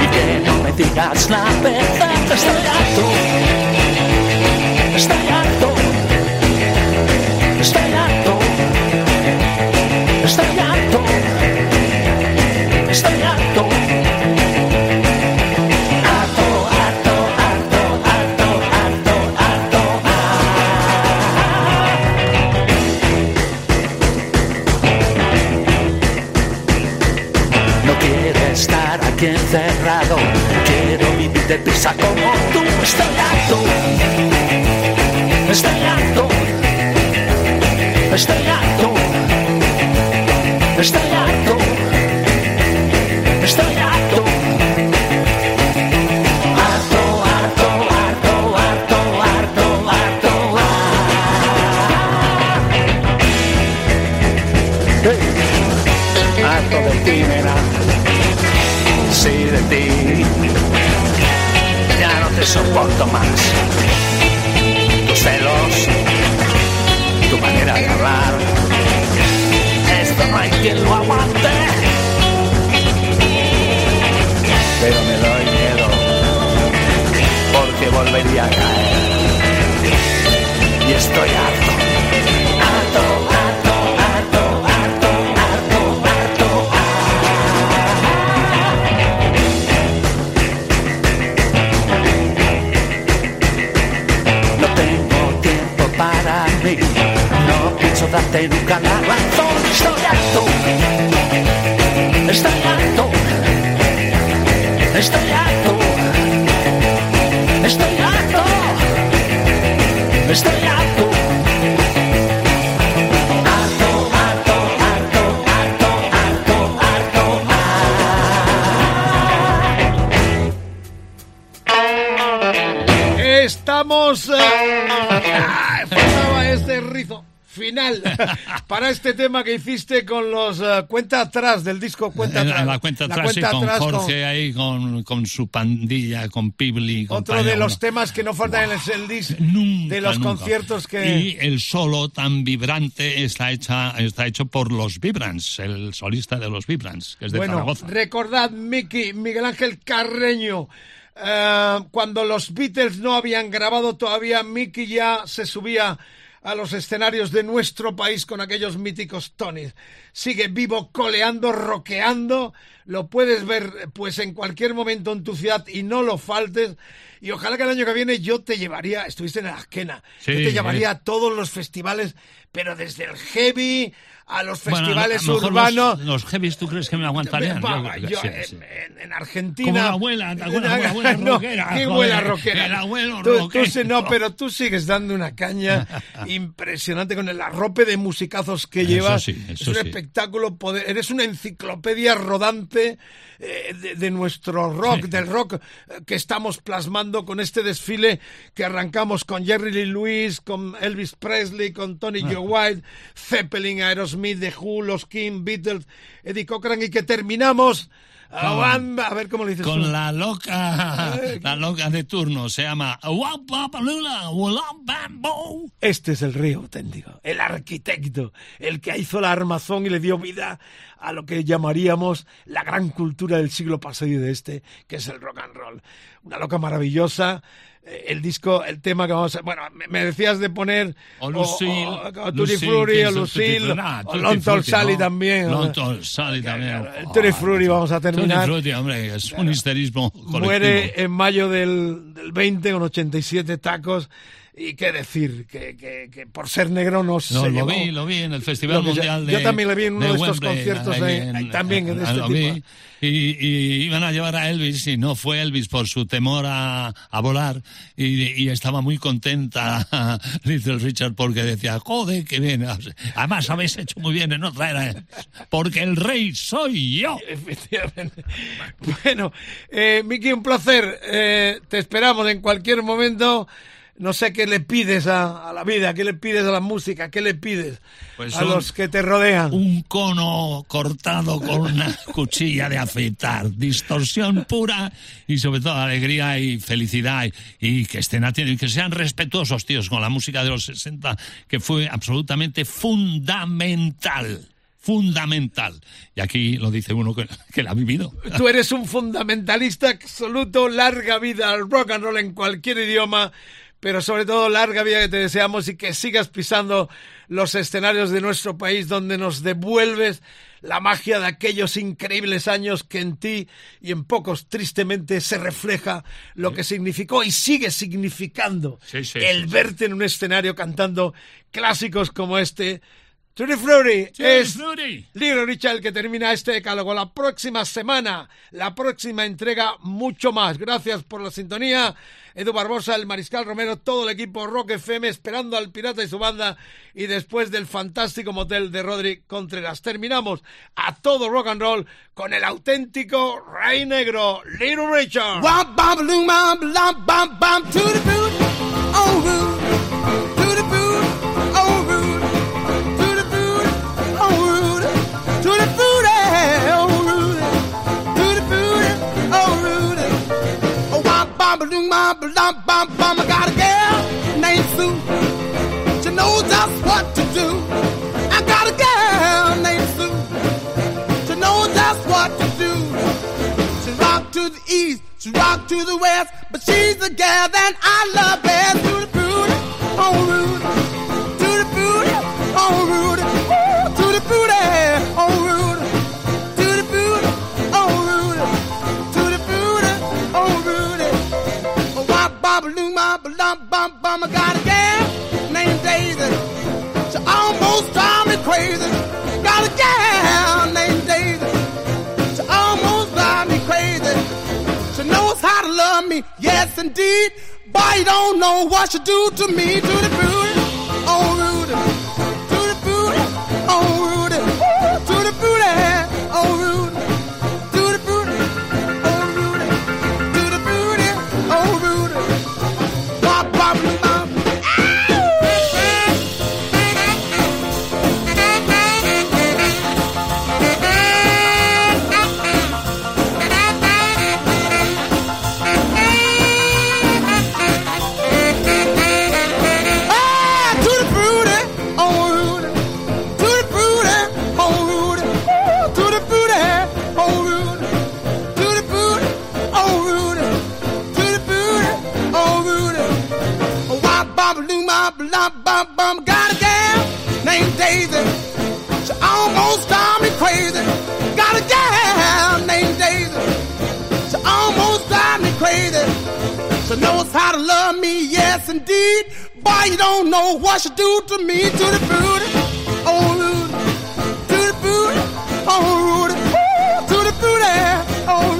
y que no me digas la verdad. Estoy harto. Estoy harto. Estoy harto. Estoy harto. Estoy harto. Harto, encerrado, quiero vivir deprisa como cuenta atrás del disco cuenta En atrás la cuenta La atrás, sí, cuenta con atrás con- Jorge ahí, con, con su pandilla, con Pibli. y otro de los uno. temas que no faltan en el el disc de los nunca. conciertos que Y el solo tan vibrante está, hecha, está hecho por los Vibrants, el solista de los Vibrants, que es de bueno, Zaragoza. recordad, Miki, Miguel Ángel Carreño, eh, cuando los Beatles no habían grabado todavía, Miki ya se subía a los escenarios de nuestro país con aquellos míticos Tonys. Sigue vivo, coleando, roqueando. Lo puedes ver pues en cualquier momento en tu ciudad y no lo faltes. Y ojalá que el año que viene yo te llevaría, estuviste en Azquena, Sí, yo te llevaría eh. a todos los festivales, pero desde el heavy a los Bueno, festivales a lo urbanos. Los, los heavies, ¿tú crees que me aguantarían? Yo yo, sí, en, sí. en- en Argentina. Como la abuela, la abuela No, rockera, ¿Qué abuela rockera? el abuelo Tú- rockero. no, pero tú sigues dando una caña impresionante con el arrope de musicazos que Eso llevas. sí, es eso un sí. Espectáculo, poder, eres una enciclopedia rodante eh, de, de nuestro rock, del rock eh, que estamos plasmando con este desfile que arrancamos con Jerry Lee Lewis, con Elvis Presley, con Tony Ah. Joe White, Zeppelin, Aerosmith, The Who, los King, Beatles, Eddie Cochran y que terminamos a, Con- One- a ver cómo lo dices Con tú. la loca, la loca de turno, se llama. Este es el río auténtico, el arquitecto, el que hizo la armazón y le dio vida a lo que llamaríamos la gran cultura del siglo pasado y de este, que es el rock and roll. Una loca maravillosa. eh, El disco, el tema que vamos a... Bueno, me- me decías de poner... O Lucille, o, o Tutti Lucille, Frutti, o Lucille, Tutti- o Tutti Frutti, Sally también. Long o- Tall Sally también. Tutti Frutti vamos a terminar. Tutti Frutti, hombre, es un histerismo colectivo. Muere en mayo del, del 20 con 87 tacos. Y qué decir, que, que, que por ser negro no se No, lo llevó vi, lo vi en el Festival Mundial sea. de Yo también le vi en uno de de estos Wembley, conciertos ahí también, ah, este lo tipo. vi. Y, y iban a llevar a Elvis y no fue Elvis por su temor a, a volar y, y estaba muy contenta Little Richard porque decía, joder, que bien, además habéis hecho muy bien en no traer a Elvis, porque el rey soy yo. Efectivamente. Bueno, eh, Miki, un placer. Eh, te esperamos en cualquier momento. No sé qué le pides a, a la vida, qué le pides a la música, qué le pides Pues a un- los que te rodean. Un cono cortado con una cuchilla de afeitar, distorsión pura y sobre todo alegría y felicidad y, y que estén atentos y que sean respetuosos, tíos, con la música de los 60 que fue absolutamente fundamental, fundamental. Y aquí lo dice uno que, que la ha vivido. Tú eres un fundamentalista absoluto, larga vida al rock and roll en cualquier idioma, pero sobre todo larga vida que te deseamos y que sigas pisando los escenarios de nuestro país donde nos devuelves la magia de aquellos increíbles años que en ti y en pocos tristemente se refleja lo que significó y sigue significando Sí, sí, el verte en un escenario cantando clásicos como este. Tutti Frutti es Little Richard el que termina este decálogo. La próxima semana, la próxima entrega, mucho más. Gracias por la sintonía. Edu Barbosa, el Mariscal Romero, todo el equipo Rock FM esperando al Pirata y su banda. Y después del fantástico motel de Rodri Contreras. Terminamos a todo rock and roll con el auténtico Rey Negro, Little Richard. Bom balloon bom bom bom bom. I got a girl named Sue. She knows just what to do. I got a girl named Sue. She knows just what to do. She rock to the east, she rock to the west, but she's the gal that I love best. To the booty, oh Rudy, wop, bop, loom, bum, bum. I got a gal named Daisy. She almost drive me crazy. Got a gal named Daisy. She almost drive me crazy. She knows how to love me, yes indeed. But you don't know what she do to me, to the booty, oh Rudy, to the booty, oh lump, bum, bum. Got a gal named Daisy. She almost drive me crazy. Got a gal named Daisy. She almost drive me crazy. She knows how to love me, yes indeed. Boy, you don't know what she do to me, to the booty, oh Rudy, to the booty, oh Rudy, to the booty, oh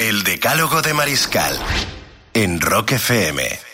El Decálogo de Mariscal en Rock FM.